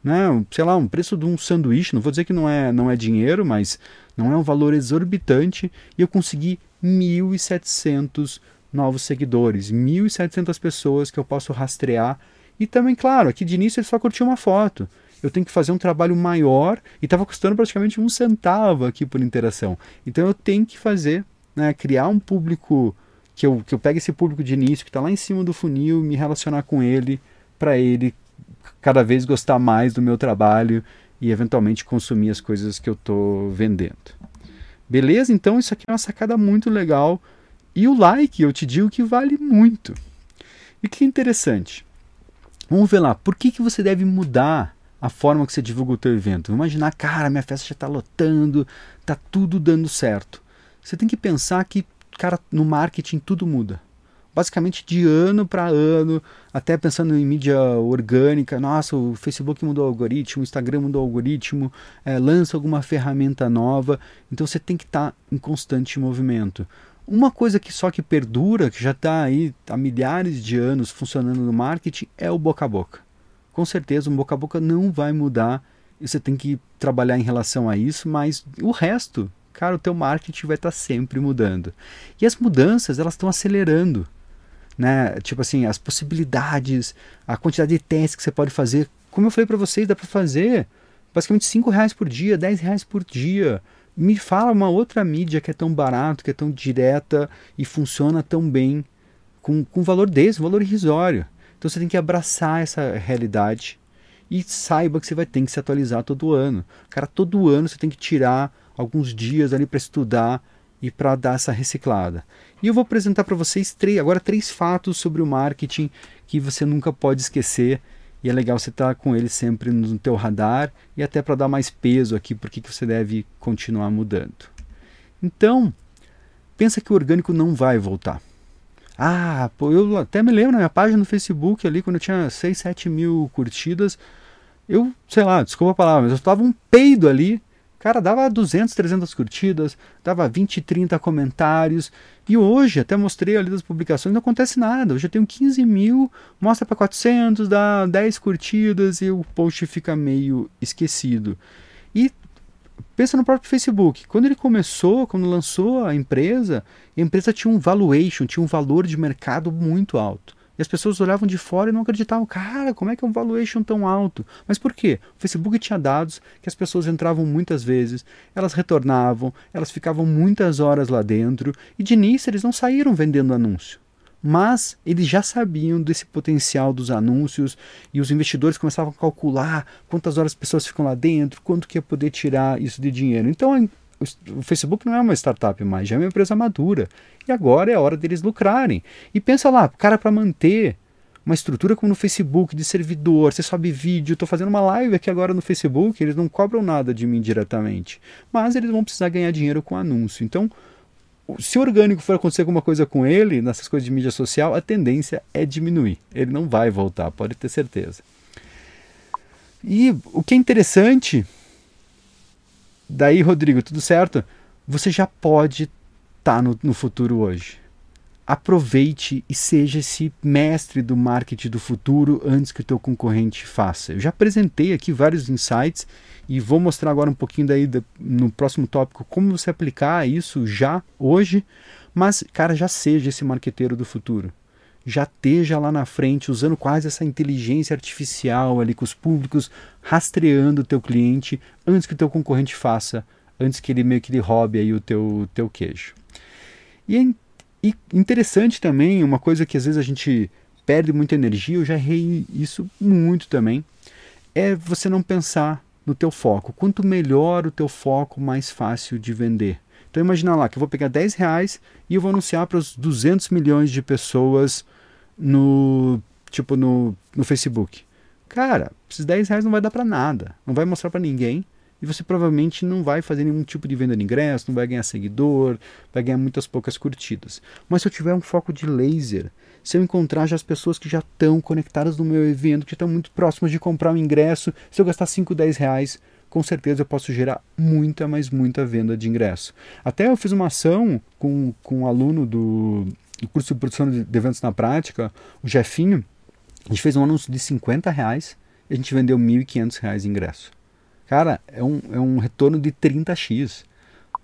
Né, sei lá, um preço de um sanduíche. Não vou dizer que não é, não é dinheiro, mas não é um valor exorbitante. E eu consegui 1.700 novos seguidores, 1.700 pessoas que eu posso rastrear E também, claro, aqui de início ele só curtiu uma foto. Eu tenho que fazer um trabalho maior e estava custando praticamente um centavo aqui por interação. Então eu tenho que fazer, né, criar um público que eu, que eu pegue esse público de início que está lá em cima do funil, me relacionar com ele, para ele cada vez gostar mais do meu trabalho e eventualmente consumir as coisas que eu estou vendendo. Beleza? Então isso aqui é uma sacada muito legal. E o like, eu te digo que vale muito. E que interessante. Vamos ver lá, por que, que você deve mudar a forma que você divulga o teu evento? Vamos imaginar, cara, minha festa já está lotando, está tudo dando certo. Você tem que pensar que, cara, no marketing tudo muda basicamente de ano para ano, até pensando em mídia orgânica. Nossa, o Facebook mudou o algoritmo, o Instagram mudou o algoritmo, é, lança alguma ferramenta nova. Então você tem que estar tá em constante movimento. Uma coisa que só que perdura, que já está aí há milhares de anos funcionando no marketing, é o boca a boca. Com certeza, o boca a boca não vai mudar você tem que trabalhar em relação a isso, mas o resto, cara, o teu marketing vai estar tá sempre mudando. E as mudanças, elas estão acelerando né? Tipo assim, as possibilidades, a quantidade de testes que você pode fazer. Como eu falei para vocês, dá para fazer basicamente 5 reais por dia, 10 reais por dia. Me fala uma outra mídia que é tão barato, que é tão direta e funciona tão bem com, com valor desse, valor irrisório. Então você tem que abraçar essa realidade e saiba que você vai ter que se atualizar todo ano. Cara, todo ano você tem que tirar alguns dias ali para estudar e para dar essa reciclada. E eu vou apresentar para vocês três, agora três fatos sobre o marketing que você nunca pode esquecer e é legal você estar tá com ele sempre no teu radar e até para dar mais peso aqui porque que você deve continuar mudando. Então, pensa que o orgânico não vai voltar. Ah, eu até me lembro na minha página no Facebook ali, quando eu tinha 6, 7 mil curtidas, eu, sei lá, desculpa a palavra, mas eu estava um peido ali Cara, dava 200, 300 curtidas, dava 20, 30 comentários. E hoje, até mostrei ali das publicações, não acontece nada. Hoje eu tenho 15 mil, mostra para 400, dá 10 curtidas e o post fica meio esquecido. E pensa no próprio Facebook. Quando ele começou, quando lançou a empresa, a empresa tinha um valuation, tinha um valor de mercado muito alto. E as pessoas olhavam de fora e não acreditavam. Cara, como é que é um valuation tão alto? Mas por quê? O Facebook tinha dados que as pessoas entravam muitas vezes, elas retornavam, elas ficavam muitas horas lá dentro e de início eles não saíram vendendo anúncio. Mas eles já sabiam desse potencial dos anúncios e os investidores começavam a calcular quantas horas as pessoas ficam lá dentro, quanto que ia poder tirar isso de dinheiro. Então o Facebook não é uma startup mais, já é uma empresa madura. E agora é a hora deles lucrarem. E pensa lá, cara, para manter uma estrutura como no Facebook, de servidor, você sobe vídeo, estou fazendo uma live aqui agora no Facebook, eles não cobram nada de mim diretamente. Mas eles vão precisar ganhar dinheiro com anúncio. Então, se o orgânico for acontecer alguma coisa com ele, nessas coisas de mídia social, a tendência é diminuir. Ele não vai voltar, pode ter certeza. E o que é interessante Daí, Rodrigo, tudo certo? Você já pode estar tá no, no futuro hoje. Aproveite e seja esse mestre do marketing do futuro antes que o teu concorrente faça. Eu já apresentei aqui vários insights e vou mostrar agora um pouquinho daí no próximo tópico como você aplicar isso já hoje, mas cara, já seja esse marqueteiro do futuro já esteja lá na frente usando quase essa inteligência artificial ali com os públicos rastreando o teu cliente antes que o teu concorrente faça, antes que ele meio que ele roube aí o teu, teu queijo. E é interessante também, uma coisa que às vezes a gente perde muita energia, eu já errei isso muito também, é você não pensar no teu foco. Quanto melhor o teu foco, mais fácil de vender. Então imagina lá que eu vou pegar 10 reais e eu vou anunciar para os 200 milhões de pessoas no tipo no, no Facebook. Cara, esses 10 reais não vai dar para nada, não vai mostrar para ninguém e você provavelmente não vai fazer nenhum tipo de venda de ingresso, não vai ganhar seguidor, vai ganhar muitas poucas curtidas. Mas se eu tiver um foco de laser, se eu encontrar já as pessoas que já estão conectadas no meu evento, que estão muito próximas de comprar um ingresso, se eu gastar 5, 10 reais, com certeza eu posso gerar muita, mas muita venda de ingresso. Até eu fiz uma ação com, com um aluno do, o curso de produção de eventos na prática, o Jefinho, a gente fez um anúncio de 50 reais e a gente vendeu 1.500 reais em ingresso. Cara, é um, é um retorno de 30x.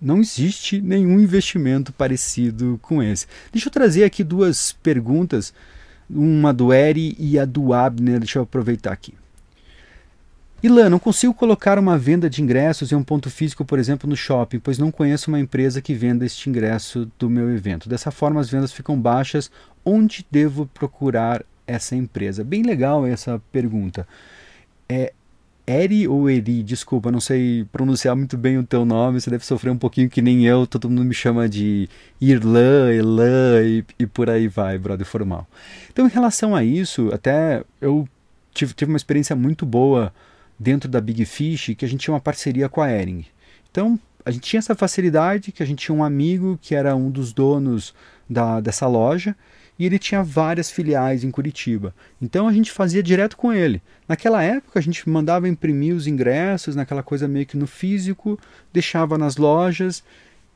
Não existe nenhum investimento parecido com esse. Deixa eu trazer aqui duas perguntas uma do Eri e a do Abner. Deixa eu aproveitar aqui. Ilan, não consigo colocar uma venda de ingressos em um ponto físico, por exemplo, no shopping, pois não conheço uma empresa que venda este ingresso do meu evento. Dessa forma, as vendas ficam baixas. Onde devo procurar essa empresa? Bem legal essa pergunta. É Eri ou Eri? Desculpa, não sei pronunciar muito bem o teu nome. Você deve sofrer um pouquinho que nem eu. Todo mundo me chama de Irlã, Elan e, e por aí vai, brother formal. Então, em relação a isso, até eu tive, tive uma experiência muito boa dentro da Big Fish que a gente tinha uma parceria com a Ering. Então, a gente tinha essa facilidade que a gente tinha um amigo que era um dos donos da, dessa loja e ele tinha várias filiais em Curitiba. Então a gente fazia direto com ele. Naquela época a gente mandava imprimir os ingressos, naquela coisa meio que no físico, deixava nas lojas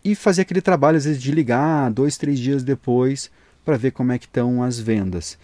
e fazia aquele trabalho às vezes de ligar dois, três dias depois para ver como é que estão as vendas.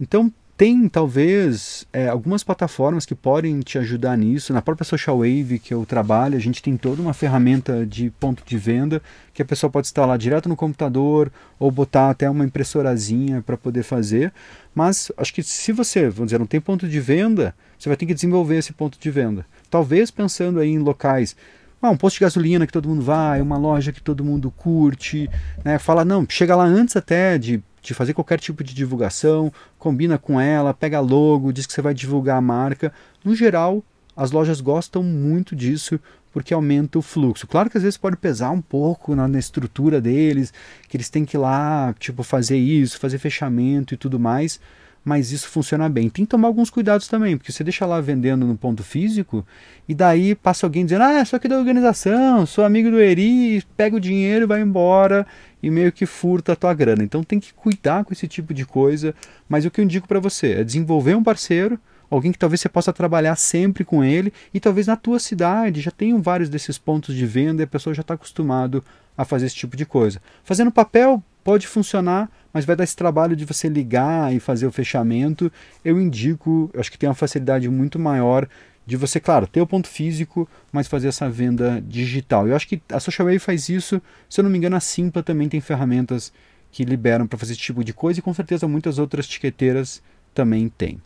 Então tem talvez é, algumas plataformas que podem te ajudar nisso. Na própria Social Wave que eu trabalho, a gente tem toda uma ferramenta de ponto de venda que a pessoa pode instalar direto no computador ou botar até uma impressorazinha para poder fazer. Mas acho que se você, vamos dizer, não tem ponto de venda, você vai ter que desenvolver esse ponto de venda. Talvez pensando aí em locais ah, um posto de gasolina que todo mundo vai, uma loja que todo mundo curte, né? Fala, não, chega lá antes até de de fazer qualquer tipo de divulgação, combina com ela, pega logo, diz que você vai divulgar a marca. No geral, as lojas gostam muito disso porque aumenta o fluxo. Claro que às vezes pode pesar um pouco na, na, estrutura deles, que eles têm que ir lá, tipo, fazer isso, fazer fechamento e tudo mais, mas isso funciona bem. Tem que tomar alguns cuidados também, porque você deixa lá vendendo no ponto físico e daí passa alguém dizendo: "Ah, só que da organização, sou amigo do Eri, pega o dinheiro e vai embora" e meio que furta a tua grana. Então tem que cuidar com esse tipo de coisa, mas o que eu indico para você é desenvolver um parceiro, alguém que talvez você possa trabalhar sempre com ele e talvez na tua cidade já tenham vários desses pontos de venda e a pessoa já está acostumado a fazer esse tipo de coisa. Fazendo papel pode funcionar, mas vai dar esse trabalho de você ligar e fazer o fechamento. Eu indico, eu acho que tem uma facilidade muito maior de você, claro, ter o ponto físico, mas fazer essa venda digital. Eu acho que a Social Wave faz isso, se eu não me engano, a Simpla também tem ferramentas que liberam para fazer esse tipo de coisa e com certeza muitas outras tiqueteiras também têm.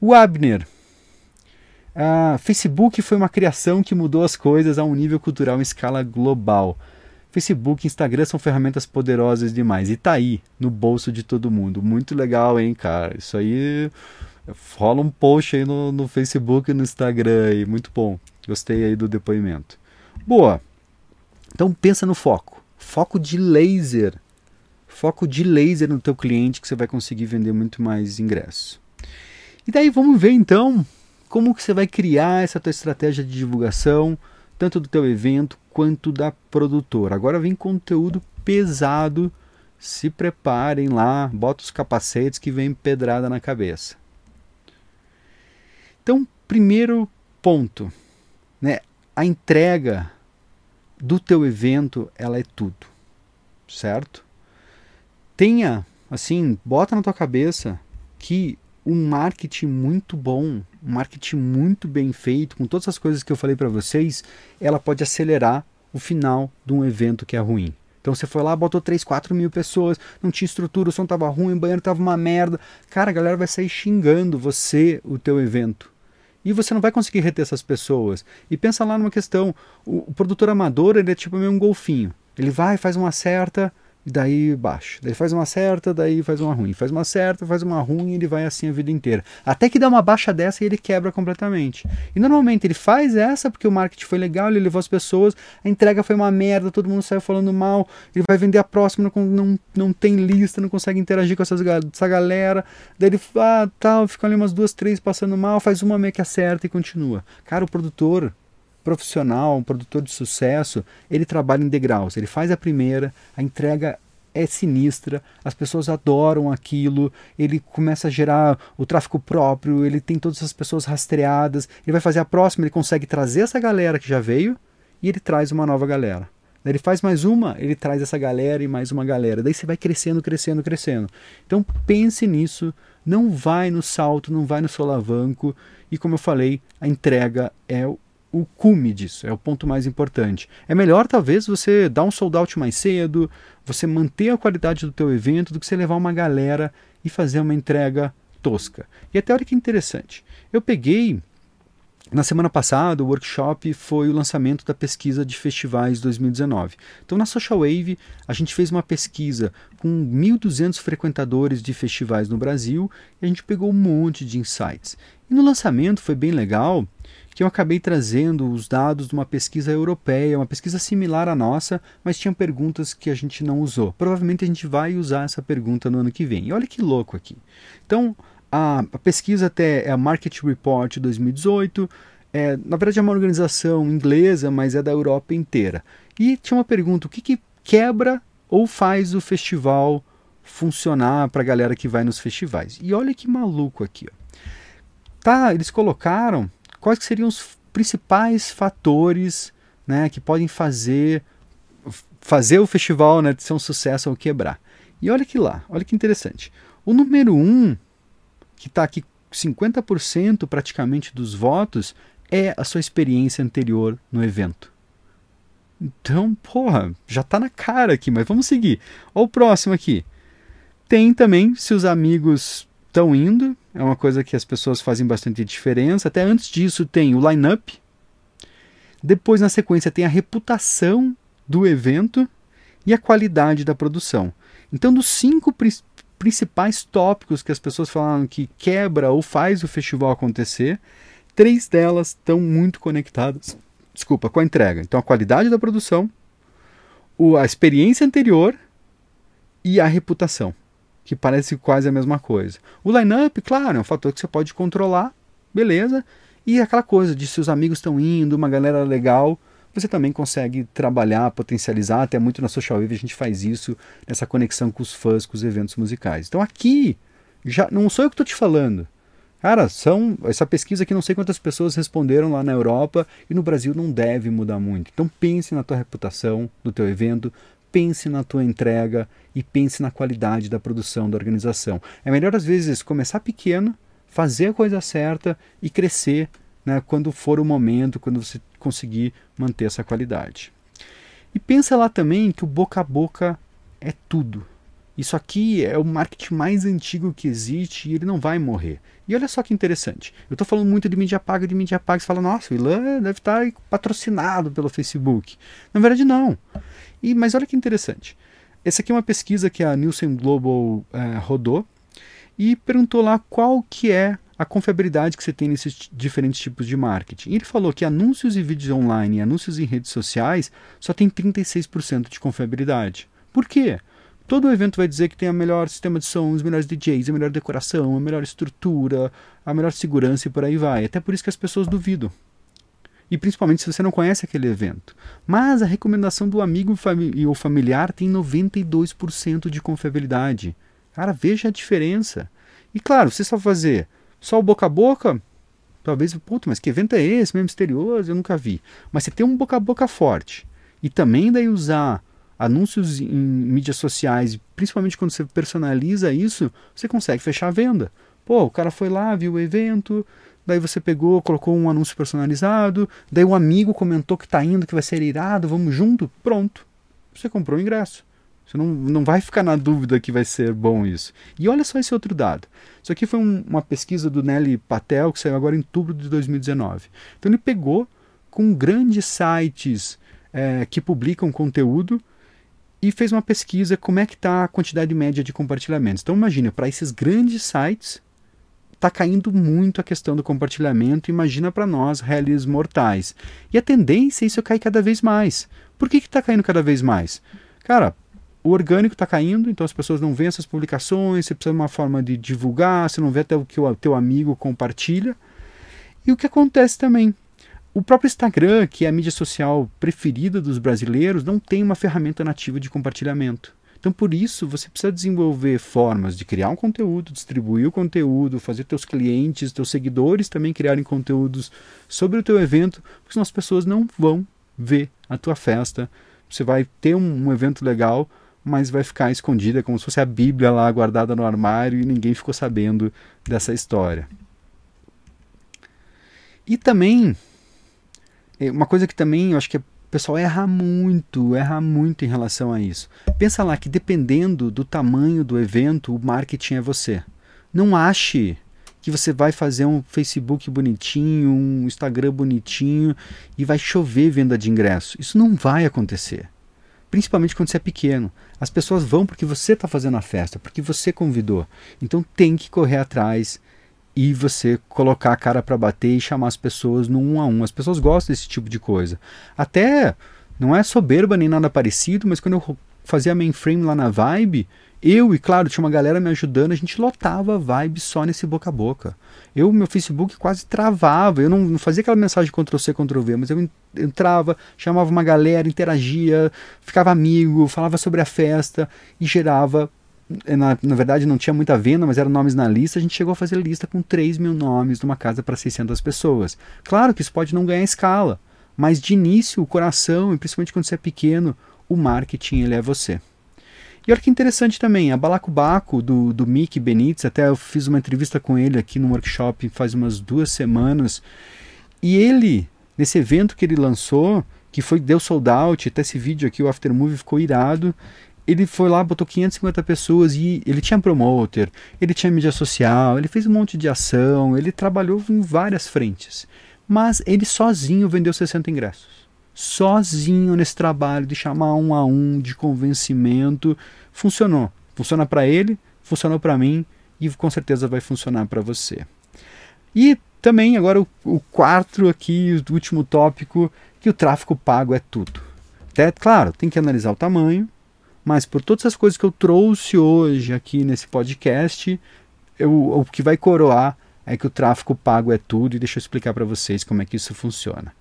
O Abner. A Facebook foi uma criação que mudou as coisas a um nível cultural em escala global. Facebook e Instagram são ferramentas poderosas demais. E tá aí, no bolso de todo mundo. Muito legal, hein, cara? Isso aí rola um post aí no, no Facebook e no Instagram aí, muito bom. Gostei aí do depoimento. Boa. Então pensa no foco. Foco de laser. Foco de laser no teu cliente que você vai conseguir vender muito mais ingressos. E daí vamos ver então como que você vai criar essa tua estratégia de divulgação, tanto do teu evento quanto da produtora. Agora vem conteúdo pesado. Se preparem lá, bota os capacetes que vem pedrada na cabeça. Então, primeiro ponto, né? A entrega do teu evento, ela é tudo, certo? Tenha, assim, bota na tua cabeça que um marketing muito bom, um marketing muito bem feito, com todas as coisas que eu falei para vocês, ela pode acelerar o final de um evento que é ruim. Então você foi lá, botou 3, 4 mil pessoas, não tinha estrutura, o som tava ruim, o banheiro tava uma merda. Cara, a galera vai sair xingando você, o teu evento. E você não vai conseguir reter essas pessoas. E pensa lá numa questão: o, o produtor amador ele é tipo meio um golfinho. Ele vai, faz uma certa, e daí baixa. Daí faz uma certa, daí faz uma ruim. Faz uma certa, faz uma ruim ele vai assim a vida inteira. Até que dá uma baixa dessa e ele quebra completamente. E normalmente ele faz essa porque o marketing foi legal, ele levou as pessoas, a entrega foi uma merda, todo mundo saiu falando mal, ele vai vender a próxima, não, não, não tem lista, não consegue interagir com essas, essa galera. Daí ele, ah, tal, fica ali umas duas, três passando mal, faz uma meio que acerta e continua. Cara, o produtor profissional, um produtor de sucesso, ele trabalha em degraus. Ele faz a primeira, a entrega é sinistra, as pessoas adoram aquilo, ele começa a gerar o tráfego próprio, ele tem todas as pessoas rastreadas, ele vai fazer a próxima, ele consegue trazer essa galera que já veio e ele traz uma nova galera. Ele faz mais uma, ele traz essa galera e mais uma galera. Daí você vai crescendo, crescendo, crescendo. Então pense nisso, não vai no salto, não vai no solavanco. E como eu falei, a entrega é o cume disso, é o ponto mais importante. É melhor talvez você dar um sold out mais cedo, você manter a qualidade do teu evento do que você levar uma galera e fazer uma entrega tosca. E até olha que interessante. Eu peguei na semana passada, o workshop foi o lançamento da pesquisa de festivais 2019. Então, na Social Wave, a gente fez uma pesquisa com 1.200 frequentadores de festivais no Brasil e a gente pegou um monte de insights. E no lançamento foi bem legal que eu acabei trazendo os dados de uma pesquisa europeia, uma pesquisa similar à nossa, mas tinha perguntas que a gente não usou. Provavelmente a gente vai usar essa pergunta no ano que vem. E olha que louco aqui. Então, a, a pesquisa até é a Market Report 2018. É, na verdade é uma organização inglesa, mas é da Europa inteira. E tinha uma pergunta: o que, que quebra ou faz o festival funcionar para a galera que vai nos festivais? E olha que maluco aqui. Ó. Tá, eles colocaram quais seriam os principais fatores né, que podem fazer fazer o festival né, ser um sucesso ou quebrar. E olha que lá, olha que interessante. O número um que está aqui 50% praticamente dos votos, é a sua experiência anterior no evento. Então, porra, já está na cara aqui, mas vamos seguir. Olha o próximo aqui. Tem também se os amigos estão indo, é uma coisa que as pessoas fazem bastante diferença. Até antes disso tem o line-up. Depois, na sequência, tem a reputação do evento e a qualidade da produção. Então, dos cinco principais tópicos que as pessoas falaram que quebra ou faz o festival acontecer, três delas estão muito conectadas, desculpa, com a entrega. Então a qualidade da produção, o, a experiência anterior e a reputação, que parece quase a mesma coisa. O line-up, claro, é um fator que você pode controlar, beleza, e aquela coisa de se os amigos estão indo, uma galera legal, você também consegue trabalhar, potencializar, até muito na Social Wave a gente faz isso, nessa conexão com os fãs, com os eventos musicais. Então aqui, já não sou eu que estou te falando. Cara, são essa pesquisa aqui não sei quantas pessoas responderam lá na Europa e no Brasil não deve mudar muito. Então pense na tua reputação do teu evento, pense na tua entrega e pense na qualidade da produção da organização. É melhor às vezes começar pequeno, fazer a coisa certa e crescer né, quando for o momento, quando você conseguir manter essa qualidade. E pensa lá também que o boca a boca é tudo. Isso aqui é o marketing mais antigo que existe e ele não vai morrer. E olha só que interessante. Eu estou falando muito de mídia paga, de mídia paga. Você fala, nossa, o Ilan deve estar patrocinado pelo Facebook. Na verdade, não. E, mas olha que interessante. Essa aqui é uma pesquisa que a Nielsen Global eh, rodou e perguntou lá qual que é a confiabilidade que você tem nesses diferentes tipos de marketing. E ele falou que anúncios e vídeos online e anúncios em redes sociais só tem 36% de confiabilidade. Por quê? Todo evento vai dizer que tem o melhor sistema de som, os melhores DJs, a melhor decoração, a melhor estrutura, a melhor segurança e por aí vai. Até por isso que as pessoas duvidam. E principalmente se você não conhece aquele evento. Mas a recomendação do amigo e o familiar tem 92% de confiabilidade. Cara, veja a diferença. E claro, você só fazer só o boca a boca, talvez, puto, mas que evento é esse, meio misterioso, eu nunca vi. Mas você tem um boca a boca forte. E também daí usar anúncios em mídias sociais, principalmente quando você personaliza isso, você consegue fechar a venda. Pô, o cara foi lá, viu o evento, daí você pegou, colocou um anúncio personalizado, daí um amigo comentou que está indo, que vai ser irado, vamos junto, pronto. Você comprou o ingresso. Você não, não vai ficar na dúvida que vai ser bom isso. E olha só esse outro dado. Isso aqui foi um, uma pesquisa do Nelly Patel, que saiu agora em outubro de 2019. Então ele pegou com grandes sites é, que publicam conteúdo e fez uma pesquisa como é que está a quantidade média de compartilhamentos. Então imagina, para esses grandes sites, está caindo muito a questão do compartilhamento, imagina para nós, réis mortais. E a tendência é isso cair cada vez mais. Por que está caindo cada vez mais? Cara, o orgânico está caindo, então as pessoas não veem essas publicações, você precisa de uma forma de divulgar, você não vê até o que o teu amigo compartilha. E o que acontece também? O próprio Instagram, que é a mídia social preferida dos brasileiros, não tem uma ferramenta nativa de compartilhamento. Então, por isso, você precisa desenvolver formas de criar um conteúdo, distribuir o conteúdo, fazer teus clientes, teus seguidores também criarem conteúdos sobre o teu evento, porque senão as pessoas não vão ver a tua festa. Você vai ter um, um evento legal, mas vai ficar escondida como se fosse a Bíblia lá guardada no armário e ninguém ficou sabendo dessa história. E também é, uma coisa que também eu acho que o pessoal erra muito, erra muito em relação a isso. Pensa lá que dependendo do tamanho do evento, o marketing é você. Não ache que você vai fazer um Facebook bonitinho, um Instagram bonitinho e vai chover venda de ingresso. Isso não vai acontecer. Principalmente quando você é pequeno. As pessoas vão porque você está fazendo a festa, porque você convidou. Então tem que correr atrás e você colocar a cara para bater e chamar as pessoas no um a um. As pessoas gostam desse tipo de coisa. Até não é soberba nem nada parecido, mas quando eu fazia mainframe lá na Vibe, eu e claro, tinha uma galera me ajudando, a gente lotava a Vibe só nesse boca a boca. Eu, meu Facebook quase travava, eu não, não fazia aquela mensagem Ctrl-C, Ctrl-V, mas eu entrava, chamava uma galera, interagia, ficava amigo, falava sobre a festa e gerava na, na, verdade não tinha muita venda, mas eram nomes na lista, a gente chegou a fazer lista com 3 mil nomes numa casa para 600 pessoas. Claro que isso pode não ganhar escala, mas de início o coração, e principalmente quando você é pequeno, o marketing ele é você. E olha que interessante também, a Balacobaco do, do Mickey Benítez, até eu fiz uma entrevista com ele aqui no workshop faz umas duas semanas, e ele, nesse evento que ele lançou, que foi deu sold out, até esse vídeo aqui, o Aftermovie ficou irado, ele foi lá, botou 550 pessoas e ele tinha promoter, ele tinha mídia social, ele fez um monte de ação, ele trabalhou em várias frentes. Mas ele sozinho vendeu 60 ingressos. Sozinho nesse trabalho de chamar um a um, de convencimento, funcionou. Funciona para ele, funcionou para mim e com certeza vai funcionar para você. E também agora o, o quarto aqui, o último tópico, que o tráfego pago é tudo. Até, claro, tem que analisar o tamanho, mas por todas as coisas que eu trouxe hoje aqui nesse podcast, eu, o que vai coroar é que o tráfego pago é tudo e deixa eu explicar para vocês como é que isso funciona.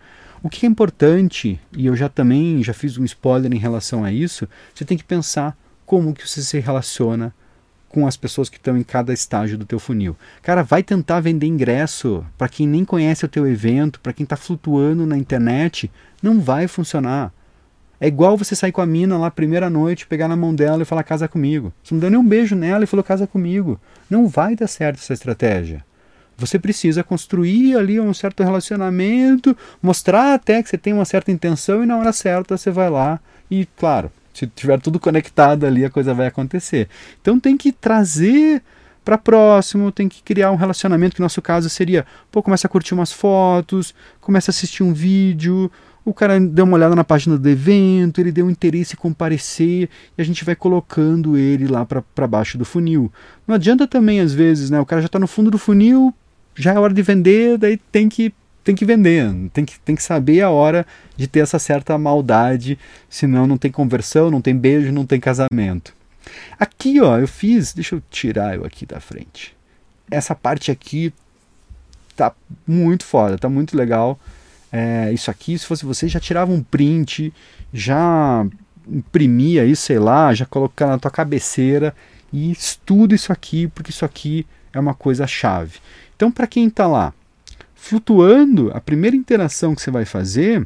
O que é importante, e eu já também já fiz um spoiler em relação a isso, você tem que pensar como que você se relaciona com as pessoas que estão em cada estágio do teu funil. Cara, vai tentar vender ingresso para quem nem conhece o teu evento, para quem está flutuando na internet, não vai funcionar. É igual você sair com a mina lá primeira noite, pegar na mão dela e falar casa comigo. Você não deu nem um beijo nela e falou casa comigo. Não vai dar certo essa estratégia. Você precisa construir ali um certo relacionamento, mostrar até que você tem uma certa intenção e na hora certa você vai lá e, claro, se tiver tudo conectado ali, a coisa vai acontecer. Então tem que trazer para próximo, tem que criar um relacionamento, que no nosso caso seria, pô, começa a curtir umas fotos, começa a assistir um vídeo, o cara deu uma olhada na página do evento, ele deu interesse em comparecer e a gente vai colocando ele lá para baixo do funil. Não adianta também, às vezes, né? O cara já está no fundo do funil, já é hora de vender, daí tem que, tem que vender, tem que, tem que saber a hora de ter essa certa maldade, senão não tem conversão, não tem beijo, não tem casamento. Aqui, ó, eu fiz, deixa eu tirar eu aqui da frente. Essa parte aqui tá muito foda, tá muito legal é, isso aqui, se fosse você, já tirava um print, já imprimia isso, sei lá, já colocava na tua cabeceira e estuda isso aqui, porque isso aqui é uma coisa chave. Então, para quem está lá flutuando, a primeira interação que você vai fazer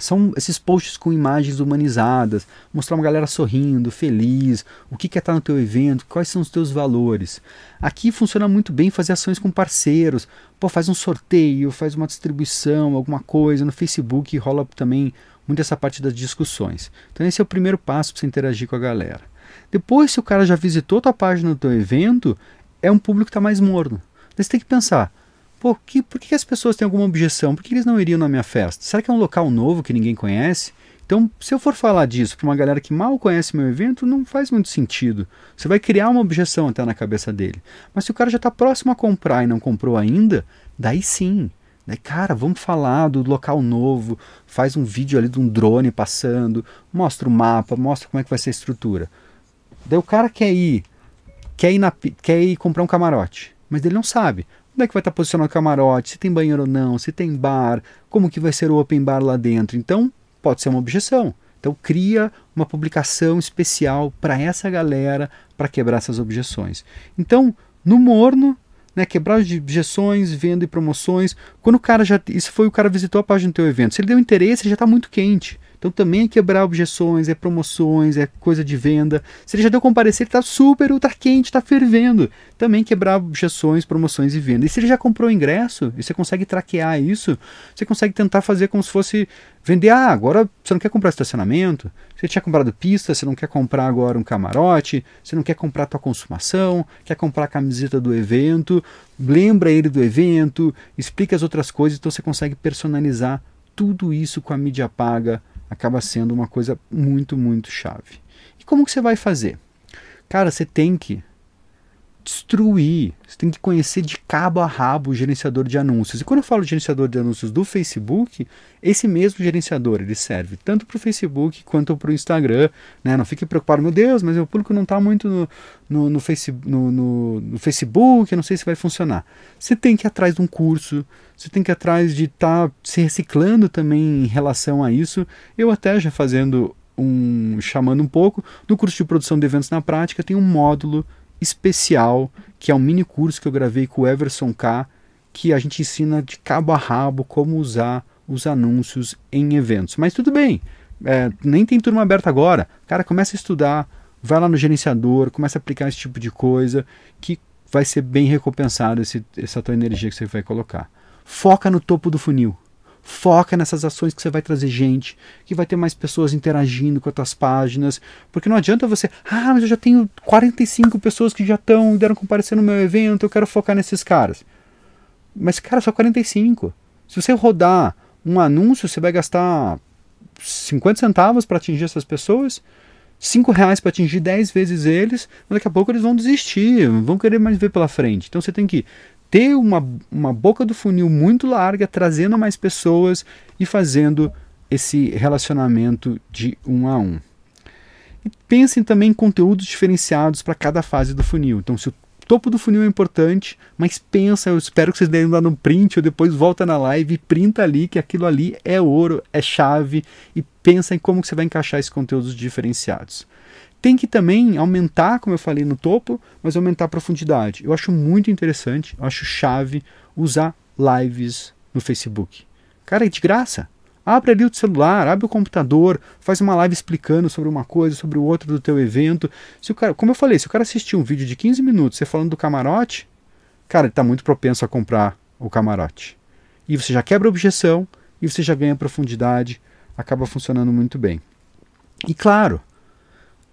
são esses posts com imagens humanizadas, mostrar uma galera sorrindo, feliz, o que, que é estar no teu evento, quais são os teus valores. Aqui funciona muito bem fazer ações com parceiros, pô, faz um sorteio, faz uma distribuição, alguma coisa, no Facebook rola também muito essa parte das discussões. Então esse é o primeiro passo para você interagir com a galera. Depois, se o cara já visitou tua página do teu evento, é um público que está mais morno. Você tem que pensar, Pô, que, por que as pessoas têm alguma objeção? Por que eles não iriam na minha festa? Será que é um local novo que ninguém conhece? Então, se eu for falar disso para uma galera que mal conhece meu evento, não faz muito sentido. Você vai criar uma objeção até na cabeça dele. Mas se o cara já está próximo a comprar e não comprou ainda, daí sim. Daí, cara, vamos falar do local novo, faz um vídeo ali de um drone passando, mostra o mapa, mostra como é que vai ser a estrutura. Daí o cara quer ir, quer ir, na, quer ir comprar um camarote, mas ele não sabe. Onde é que vai estar posicionado o camarote? Se tem banheiro ou não? Se tem bar? Como que vai ser o open bar lá dentro? Então, pode ser uma objeção. Então, cria uma publicação especial para essa galera para quebrar essas objeções. Então, no morno, né, quebrar objeções, venda e promoções. Quando o cara já. Isso foi o cara visitou a página do teu evento. Se ele deu interesse, ele já está muito quente. Então também é quebrar objeções, é promoções, é coisa de venda. Se ele já deu comparecer, está super, está quente, está fervendo. Também quebrar objeções, promoções e venda. E se ele já comprou ingresso, e você consegue traquear isso, você consegue tentar fazer como se fosse vender. Ah, agora você não quer comprar estacionamento, você tinha comprado pista, você não quer comprar agora um camarote, você não quer comprar a tua consumação, quer comprar a camiseta do evento, lembra ele do evento, explica as outras coisas, então você consegue personalizar tudo isso com a mídia paga, acaba sendo uma coisa muito, muito chave. E como que você vai fazer? Cara, você tem que destruir. Você tem que conhecer de cabo a rabo o gerenciador de anúncios. E quando eu falo gerenciador de anúncios do Facebook, esse mesmo gerenciador ele serve tanto para o Facebook quanto para o Instagram. Né? Não fique preocupado, meu Deus, mas o público não está muito no, no, no, face, no, no, no, Facebook, eu não sei se vai funcionar. Você tem que ir atrás de um curso, você tem que ir atrás de estar tá se reciclando também em relação a isso. Eu até já fazendo um chamando um pouco no curso de produção de eventos na prática tem um módulo especial, que é um mini curso que eu gravei com o Everson K, que a gente ensina de cabo a rabo como usar os anúncios em eventos. Mas tudo bem, é, nem tem turma aberta agora. Cara, começa a estudar, vai lá no gerenciador, começa a aplicar esse tipo de coisa, que vai ser bem recompensado esse, essa tua energia que você vai colocar. Foca no topo do funil. Foca nessas ações que você vai trazer gente, que vai ter mais pessoas interagindo com as tuas páginas, porque não adianta você, ah, mas eu já tenho 45 pessoas que já estão, deram comparecer no meu evento, eu quero focar nesses caras. Mas, cara, só 45. Se você rodar um anúncio, você vai gastar 50 centavos para atingir essas pessoas, 5 reais para atingir 10 vezes eles, mas daqui a pouco eles vão desistir, vão querer mais ver pela frente. Então você tem que ter uma, uma boca do funil muito larga, trazendo mais pessoas e fazendo esse relacionamento de um a um. E pensem também em conteúdos diferenciados para cada fase do funil. Então, se o topo do funil é importante, mas pensa, eu espero que vocês deem lá no print ou depois volta na live e printa ali que aquilo ali é ouro, é chave e pensa em como que você vai encaixar esses conteúdos diferenciados. Tem que também aumentar, como eu falei no topo, mas aumentar a profundidade. Eu acho muito interessante, eu acho chave usar lives no Facebook. Cara, é de graça. Abre ali o celular, abre o computador, faz uma live explicando sobre uma coisa, sobre o outro do teu evento. Se o cara, como eu falei, se o cara assistir um vídeo de 15 minutos, você falando do camarote, cara, ele está muito propenso a comprar o camarote. E você já quebra a objeção e você já ganha profundidade, acaba funcionando muito bem. E claro,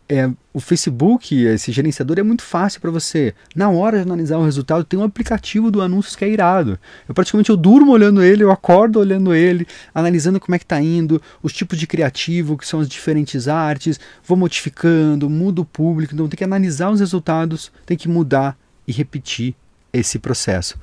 é, o Facebook, esse gerenciador, é muito fácil para você. Na hora de analisar o resultado, tem um aplicativo do anúncios que é irado. Eu praticamente eu durmo olhando ele, eu acordo olhando ele, analisando como é que está indo, os tipos de criativo, que são as diferentes artes, vou modificando, mudo o público, então tem que analisar os resultados, tem que mudar e repetir esse processo.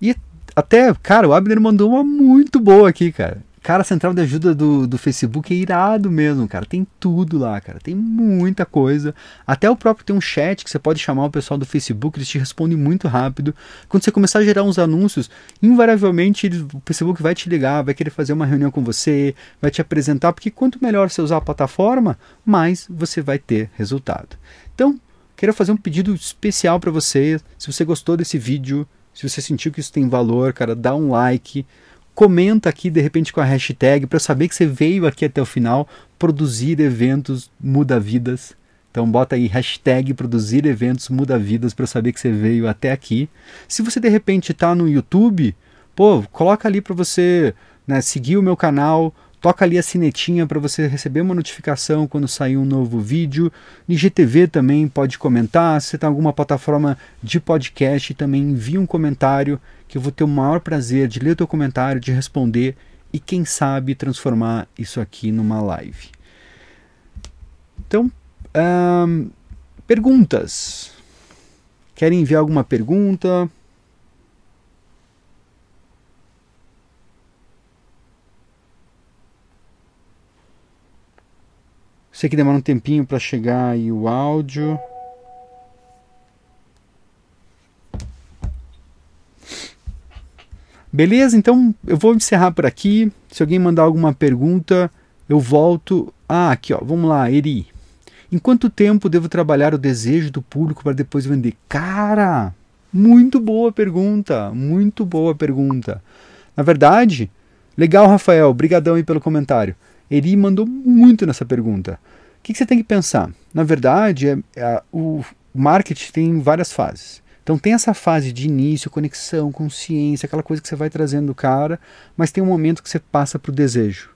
E até, cara, o Abner mandou uma muito boa aqui, cara. Cara, a central de ajuda do, do Facebook é irado mesmo, cara. Tem tudo lá, cara. Tem muita coisa. Até o próprio tem um chat que você pode chamar o pessoal do Facebook, eles te respondem muito rápido. Quando você começar a gerar uns anúncios, invariavelmente o Facebook vai te ligar, vai querer fazer uma reunião com você, vai te apresentar, porque quanto melhor você usar a plataforma, mais você vai ter resultado. Então, quero fazer um pedido especial para você. Se você gostou desse vídeo, se você sentiu que isso tem valor, cara, dá um like comenta aqui de repente com a hashtag para saber que você veio aqui até o final. Produzir eventos muda vidas. Então bota aí hashtag produzir eventos muda vidas para saber que você veio até aqui. Se você de repente está no YouTube, pô, coloca ali para você né, seguir o meu canal, toca ali a sinetinha para você receber uma notificação quando sair um novo vídeo. No IGTV também pode comentar. Se você está em alguma plataforma de podcast, também envia um comentário que eu vou ter o maior prazer de ler o teu comentário, de responder e quem sabe transformar isso aqui numa live. Então, perguntas. Querem enviar alguma pergunta? Sei que demora um tempinho para chegar aí o áudio. Beleza? Então eu vou encerrar por aqui. Se alguém mandar alguma pergunta, eu volto. Ah, aqui ó, vamos lá, Eri. Em quanto tempo devo trabalhar o desejo do público para depois vender? Cara, muito boa pergunta, muito boa pergunta. Na verdade, Legal, Rafael. Obrigadão aí pelo comentário. Eri mandou muito nessa pergunta. O que, que você tem que pensar? Na verdade, é, é, o marketing tem várias fases. Então tem essa fase de início, conexão, consciência, aquela coisa que você vai trazendo do cara, mas tem um momento que você passa para o desejo.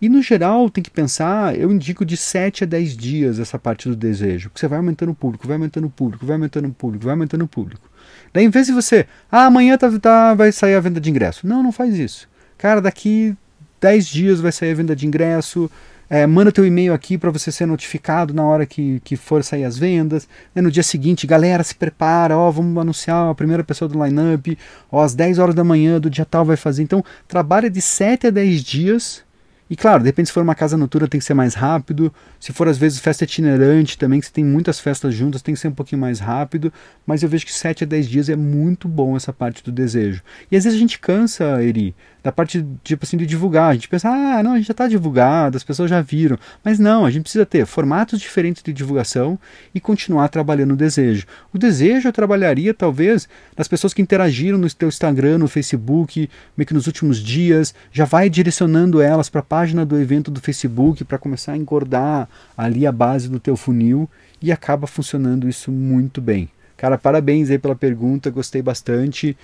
E no geral tem que pensar, eu indico de 7 a 10 dias essa parte do desejo, que você vai aumentando o público, vai aumentando o público, vai aumentando o público, vai aumentando o público. Daí em vez de você, ah, amanhã tá, tá, vai sair a venda de ingresso. Não, não faz isso. Cara, daqui 10 dias vai sair a venda de ingresso, é, manda teu e-mail aqui para você ser notificado na hora que, que for sair as vendas. Né, no dia seguinte, galera, se prepara, ó, vamos anunciar a primeira pessoa do line-up, ó, às 10 horas da manhã do dia tal vai fazer. Então, trabalha de 7 a 10 dias e claro, depende se for uma casa noturna tem que ser mais rápido. Se for às vezes festa itinerante também, que você tem muitas festas juntas, tem que ser um pouquinho mais rápido. Mas eu vejo que 7 a 10 dias é muito bom essa parte do desejo. E às vezes a gente cansa, Eri, da parte tipo assim, de divulgar. A gente pensa, ah, não, a gente já está divulgado, as pessoas já viram. Mas não, a gente precisa ter formatos diferentes de divulgação e continuar trabalhando o desejo. O desejo eu trabalharia talvez nas pessoas que interagiram no teu Instagram, no Facebook, meio que nos últimos dias, já vai direcionando elas para página do evento do Facebook para começar a engordar ali a base do teu funil e acaba funcionando isso muito bem. Cara, parabéns aí pela pergunta, gostei bastante.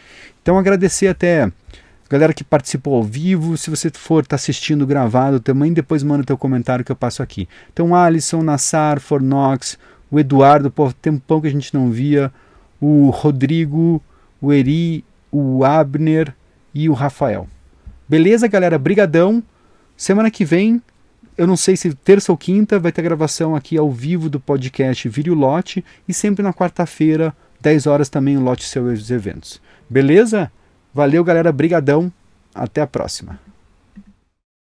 Então agradecer até galera que participou ao vivo, se você for tá assistindo gravado também, depois manda teu comentário que eu passo aqui. Então Alisson, Nassar, Fornox, o Eduardo, pô, tempão que a gente não via, o Rodrigo, o Eri, o Abner e o Rafael. Beleza, galera? Brigadão. Semana que vem, eu não sei se terça ou quinta, vai ter gravação aqui ao vivo do podcast Vire o Lote e sempre na quarta-feira, 10 horas também o Lote Seus Eventos. Beleza? Valeu, galera. Brigadão. Até a próxima.